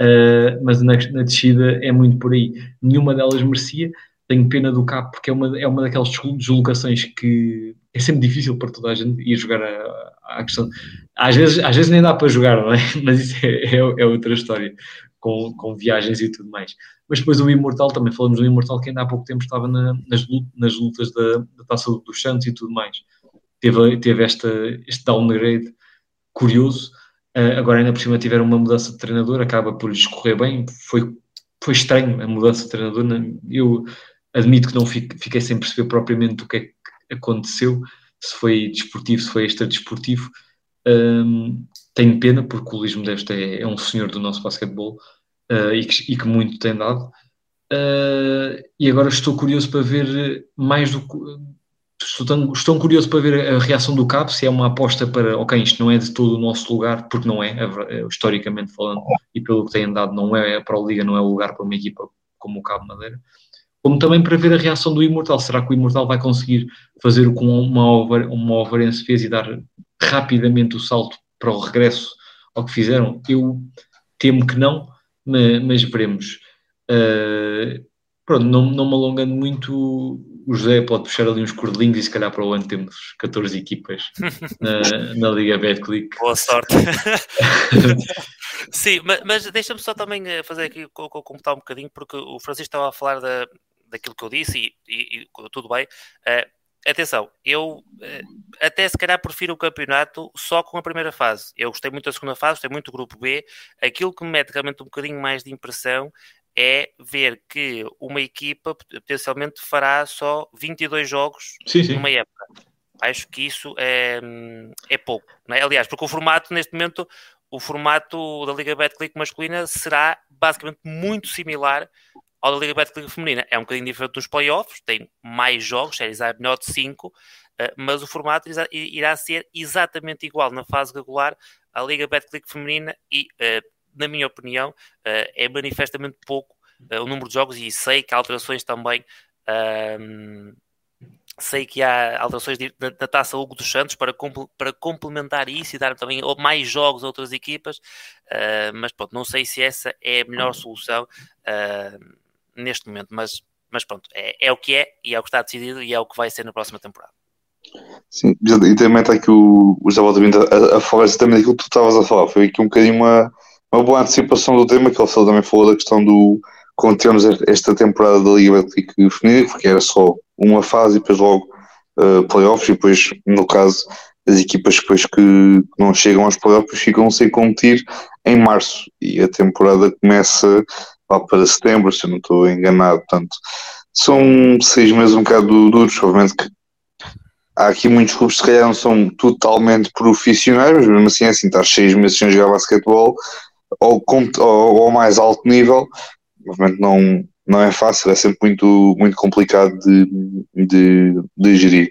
Uh, mas na, na descida é muito por aí. Nenhuma delas merecia. Tenho pena do Cap porque é uma, é uma daquelas deslocações que é sempre difícil para toda a gente ir jogar a, a questão. Às vezes, às vezes nem dá para jogar, é? Mas isso é, é, é, outra história, com, com viagens e tudo mais. Mas depois o Imortal, também falamos do Imortal que ainda há pouco tempo estava na, nas, nas lutas da, da Taça dos Santos e tudo mais. Teve, teve esta, este downgrade curioso. Uh, agora ainda por cima tiveram uma mudança de treinador, acaba por lhes correr bem. Foi, foi estranho a mudança de treinador. Eu admito que não fiquei sem perceber propriamente o que é que aconteceu se foi desportivo, se foi extra-desportivo. Um, tenho pena, porque o Luís Modesto é, é um senhor do nosso basquetebol uh, e, que, e, que, muito tem dado. Uh, e agora estou curioso para ver mais do estou tão, estou curioso para ver a reação do Cabo, se é uma aposta para, ok, isto não é de todo o nosso lugar, porque não é, historicamente falando, e pelo que tem dado, não é, a Pro Liga não é o lugar para uma equipa como o Cabo Madeira como também para ver a reação do Imortal. Será que o Imortal vai conseguir fazer o que uma, uma Overense fez e dar rapidamente o salto para o regresso ao que fizeram? Eu temo que não, mas, mas veremos. Uh, pronto, não, não me alongando muito, o José pode puxar ali uns cordelinhos e se calhar para o ano temos 14 equipas na, na Liga Betclick. Boa sorte. Sim, mas, mas deixa-me só também eh, fazer aqui, completar um bocadinho, porque o Francisco estava a falar da, daquilo que eu disse e, e, e tudo bem. Uh, atenção, eu uh, até se calhar prefiro o campeonato só com a primeira fase. Eu gostei muito da segunda fase, gostei muito do grupo B. Aquilo que me mete realmente um bocadinho mais de impressão é ver que uma equipa potencialmente fará só 22 jogos sim, sim. numa época. Acho que isso é, é pouco. É? Aliás, porque o formato, neste momento, o formato da Liga Betclic masculina será basicamente muito similar ao da Liga Betclic feminina. É um bocadinho diferente dos playoffs, tem mais jogos, séries A melhor de 5, eh, mas o formato irá ser exatamente igual na fase regular à Liga Betclic feminina e, eh, na minha opinião, eh, é manifestamente pouco o número de jogos e sei que há alterações também. Um, sei que há alterações na, taça Hugo dos Santos para, para complementar isso e dar também mais jogos a outras equipas, uh, mas pronto, não sei se essa é a melhor solução. Uh, neste momento, mas, mas pronto, é, é o que é e é o que está decidido e é o que vai ser na próxima temporada. Sim, e também está aqui o, o Valdomiro a, a falar exatamente aquilo que tu estavas a falar. Foi aqui um bocadinho uma, uma boa antecipação do tema, que ele também falou da questão do quando temos esta temporada da Liga Betclic Feminina, porque era só uma fase e depois logo uh, playoffs, e depois, no caso, as equipas depois que não chegam aos playoffs ficam sem competir em março e a temporada começa lá para setembro, se eu não estou enganado. Portanto, são seis meses um bocado duros. Obviamente que há aqui muitos clubes que se calhar não são totalmente profissionais, mas mesmo assim, é assim, estar seis meses sem jogar basquetebol ou ao mais alto nível, obviamente não, não é fácil, é sempre muito, muito complicado de, de, de gerir.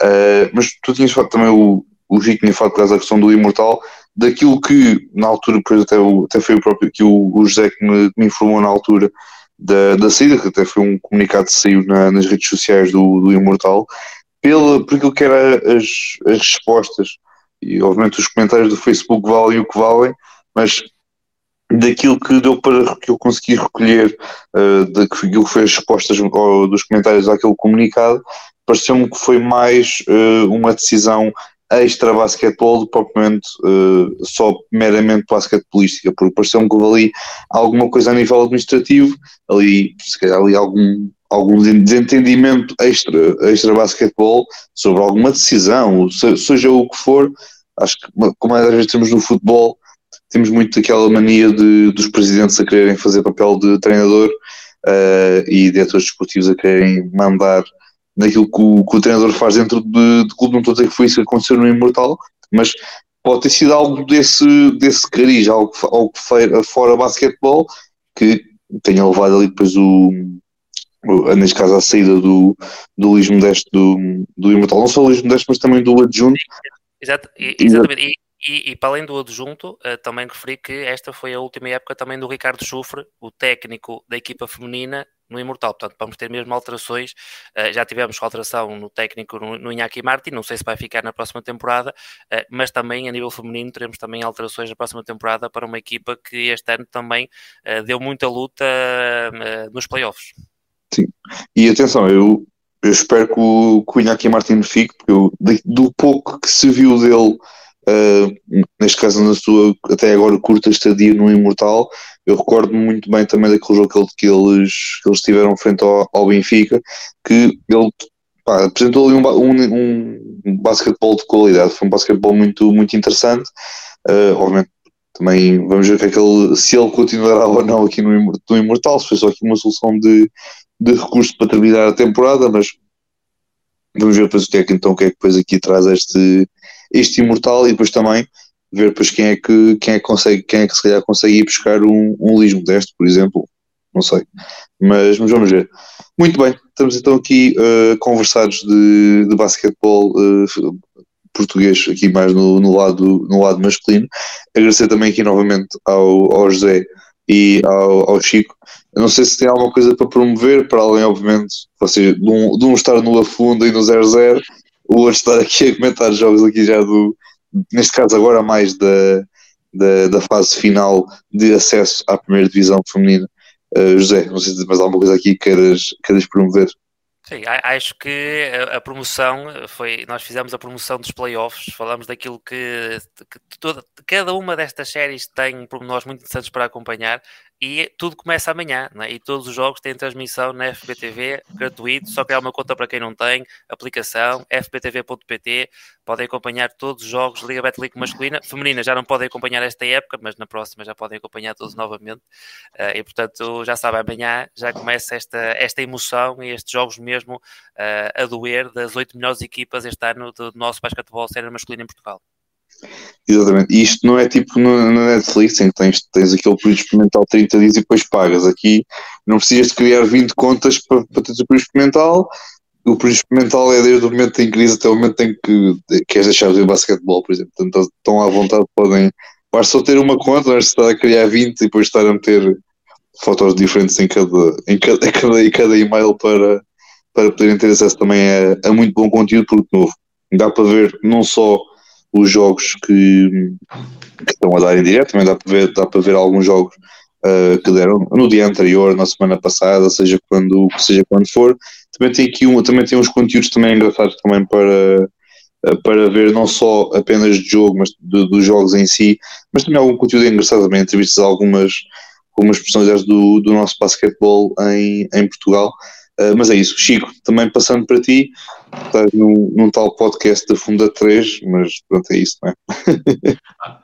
Uh, mas tu tinhas falado também, o, o Rico tinha falado por causa da questão do Imortal, daquilo que na altura, depois até, até foi o próprio que o, o José que me, me, informou na altura da, da saída, que até foi um comunicado que saiu na, nas redes sociais do, do Imortal, pela, por aquilo que eram as, as respostas, e obviamente os comentários do Facebook valem o que valem, mas daquilo que deu para que eu consegui recolher uh, daquilo que foi as respostas dos comentários àquele comunicado, pareceu-me que foi mais uh, uma decisão extra basquetebol do propriamente uh, só meramente basquetebolística, porque pareceu-me que houve ali alguma coisa a nível administrativo, ali, se calhar, ali algum, algum desentendimento extra, extra basquetebol sobre alguma decisão, seja o que for. Acho que, como às vezes temos no futebol, temos muito aquela mania de, dos presidentes a quererem fazer papel de treinador uh, e diretores desportivos a quererem mandar naquilo que o, que o treinador faz dentro de, de clube. Não estou a dizer que foi isso que aconteceu no Imortal, mas pode ter sido algo desse, desse cariz, algo, algo fora basquetebol, que tenha levado ali depois o, neste caso a saída do, do Luís Modesto do, do Imortal, não só o Luís Modesto, mas também do adjunto. Exato, exatamente. E, e, e, para além do adjunto, uh, também referi que esta foi a última época também do Ricardo Chufre, o técnico da equipa feminina no Imortal. Portanto, vamos ter mesmo alterações. Uh, já tivemos alteração no técnico no, no Iñaki Martin, não sei se vai ficar na próxima temporada, uh, mas também a nível feminino teremos também alterações na próxima temporada para uma equipa que este ano também uh, deu muita luta nos playoffs. Sim, e atenção, eu, eu espero que o, que o Iñaki Martin fique, porque eu, do pouco que se viu dele. Neste caso na sua até agora curta estadia no Imortal, eu recordo muito bem também daquele jogo que, eles, que eles tiveram frente ao, ao Benfica, que ele pá, apresentou ali um, um, um basquetebol de qualidade, foi um basquetebol muito, muito interessante. Uh, obviamente, também vamos ver que é que ele, se ele continuará ou não aqui no, no Imortal, se foi só aqui uma solução de, de recurso para terminar a temporada, mas vamos ver depois o que é que então o que é que depois aqui traz este, este Imortal. E depois também ver depois quem é que, quem é que consegue, quem é que se calhar consegue ir buscar um, um Lismo deste, por exemplo, não sei, mas, mas vamos ver. Muito bem, estamos então aqui uh, conversados de, de basquetebol uh, português, aqui mais no, no, lado, no lado masculino. Agradecer também aqui novamente ao, ao José e ao, ao Chico. Eu não sei se tem alguma coisa para promover, para além, obviamente, vocês, de, um, de um estar no Afunda e no 00, o outro estar aqui a comentar jogos aqui já do, neste caso agora mais da, da, da, fase final de acesso à primeira divisão feminina. Uh, José, não sei se mais alguma coisa aqui queiras, queiras promover. Sim, acho que a promoção foi. Nós fizemos a promoção dos playoffs, falamos daquilo que, que toda, cada uma destas séries tem pormenores muito interessantes para acompanhar e tudo começa amanhã, né? e todos os jogos têm transmissão na FBTV, gratuito, só criar uma conta para quem não tem, aplicação, fbtv.pt, podem acompanhar todos os jogos Liga Betlic masculina, feminina já não podem acompanhar esta época, mas na próxima já podem acompanhar todos novamente, uh, e portanto já sabe, amanhã já começa esta, esta emoção e estes jogos mesmo uh, a doer das oito melhores equipas este ano do nosso basquetebol sénior masculino em Portugal. Exatamente. E isto não é tipo no Netflix em que tens, tens aquele período experimental 30 dias e depois pagas. Aqui não precisas de criar 20 contas para, para teres o período experimental. O período experimental é desde o momento em crise até o momento em que queres deixar de ver basquetebol, por exemplo. Portanto, estão à vontade, podem. Basta só ter uma conta, não é estar a criar 20 e depois estar a meter fotos diferentes em cada, em cada, em cada, em cada e-mail para, para poderem ter acesso também a, a muito bom conteúdo, porque novo. Dá para ver não só os jogos que, que, estão a dar em direto, também dá para ver, dá para ver alguns jogos uh, que deram no dia anterior, na semana passada, seja quando, seja quando for. Também tem aqui um, também tem uns conteúdos também engraçados também para, uh, para ver não só apenas de jogo, mas de, dos jogos em si, mas também algum conteúdo engraçado também, entrevistas a algumas, algumas personalidades do, do nosso basquetebol em, em Portugal. Uh, mas é isso, Chico, também passando para ti, estás num, num tal podcast da Funda 3, mas pronto, é isso, não é? ah,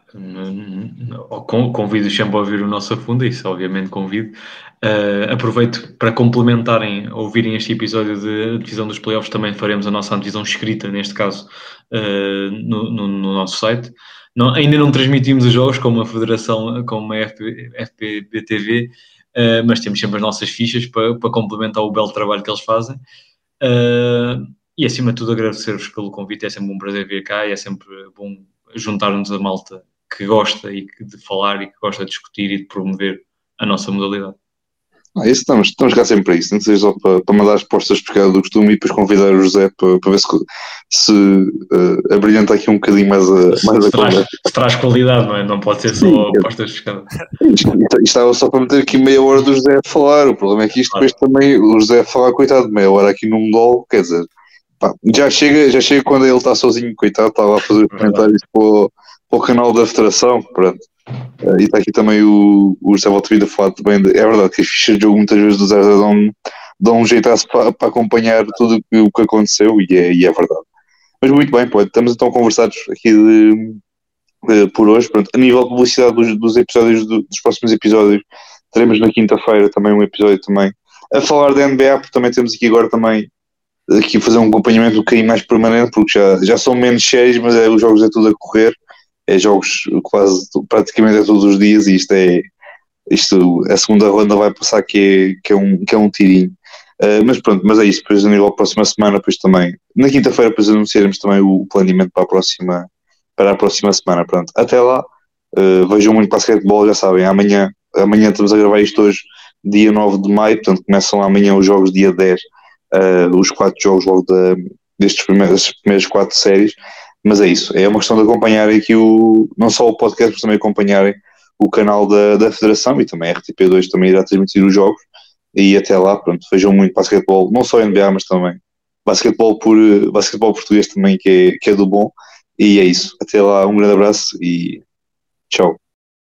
convido sempre a ouvir o nosso Funda, isso obviamente convido. Uh, aproveito para complementarem, ouvirem este episódio de divisão dos playoffs, também faremos a nossa divisão escrita, neste caso, uh, no, no, no, nosso site. Não, ainda não transmitimos os jogos como a Federação, como a FP, uh, mas temos sempre as nossas fichas para, para complementar o belo trabalho que eles fazem. Uh, e acima de tudo agradecer-vos pelo convite, é sempre um prazer vir cá e é sempre bom juntar-nos a malta que gosta e que, de falar e que gosta de discutir e de promover a nossa modalidade. Ah, isso estamos, estamos cá sempre para isso, não seja só para, para mandar as postas pescadas do costume e depois convidar o José para, para ver se, se uh, abrilhanta aqui um bocadinho mais a, mais se, a traz, se traz qualidade, não é? Não pode ser só Sim, postas pescadas. Isto, estava só para meter aqui meia hora do José a falar, o problema é que isto depois também, o José a falar, coitado, meia hora aqui num gol, quer dizer, Pá, já, chega, já chega quando ele está sozinho, coitado, estava a fazer comentários para o, para o canal da Federação, pronto. Uh, e está aqui também o, o José Valtteri a falar também, de, é verdade que as fichas de jogo muitas vezes do Zé dão, dão um jeitaço para, para acompanhar tudo o que aconteceu e é, e é verdade. Mas muito bem, pô, estamos então conversados aqui de, de, por hoje. Pronto, a nível de publicidade dos, dos episódios, do, dos próximos episódios, teremos na quinta-feira também um episódio também a falar da NBA, porque também temos aqui agora também aqui fazer um acompanhamento um bocadinho mais permanente, porque já, já são menos cheios, mas é, os jogos é tudo a correr, é jogos quase praticamente é todos os dias e isto é isto, a segunda ronda vai passar que é, que é, um, que é um tirinho. Uh, mas pronto, mas é isso, depois a nível próxima semana, depois também, na quinta-feira depois anunciaremos também o planeamento para a próxima, para a próxima semana, pronto. Até lá, uh, vejam muito basquetebol, já sabem, amanhã, amanhã estamos a gravar isto hoje, dia 9 de maio, portanto começam amanhã os jogos dia 10 uh, os quatro jogos logo da, destes primeiros, primeiras quatro séries. Mas é isso, é uma questão de acompanhar aqui o, não só o podcast, mas também acompanharem o canal da, da Federação e também a RTP2 também irá transmitir os jogos. E até lá, pronto, vejam muito basquetebol, não só NBA, mas também basquetebol, por, basquetebol português também, que é, que é do bom. E é isso. Até lá, um grande abraço e tchau.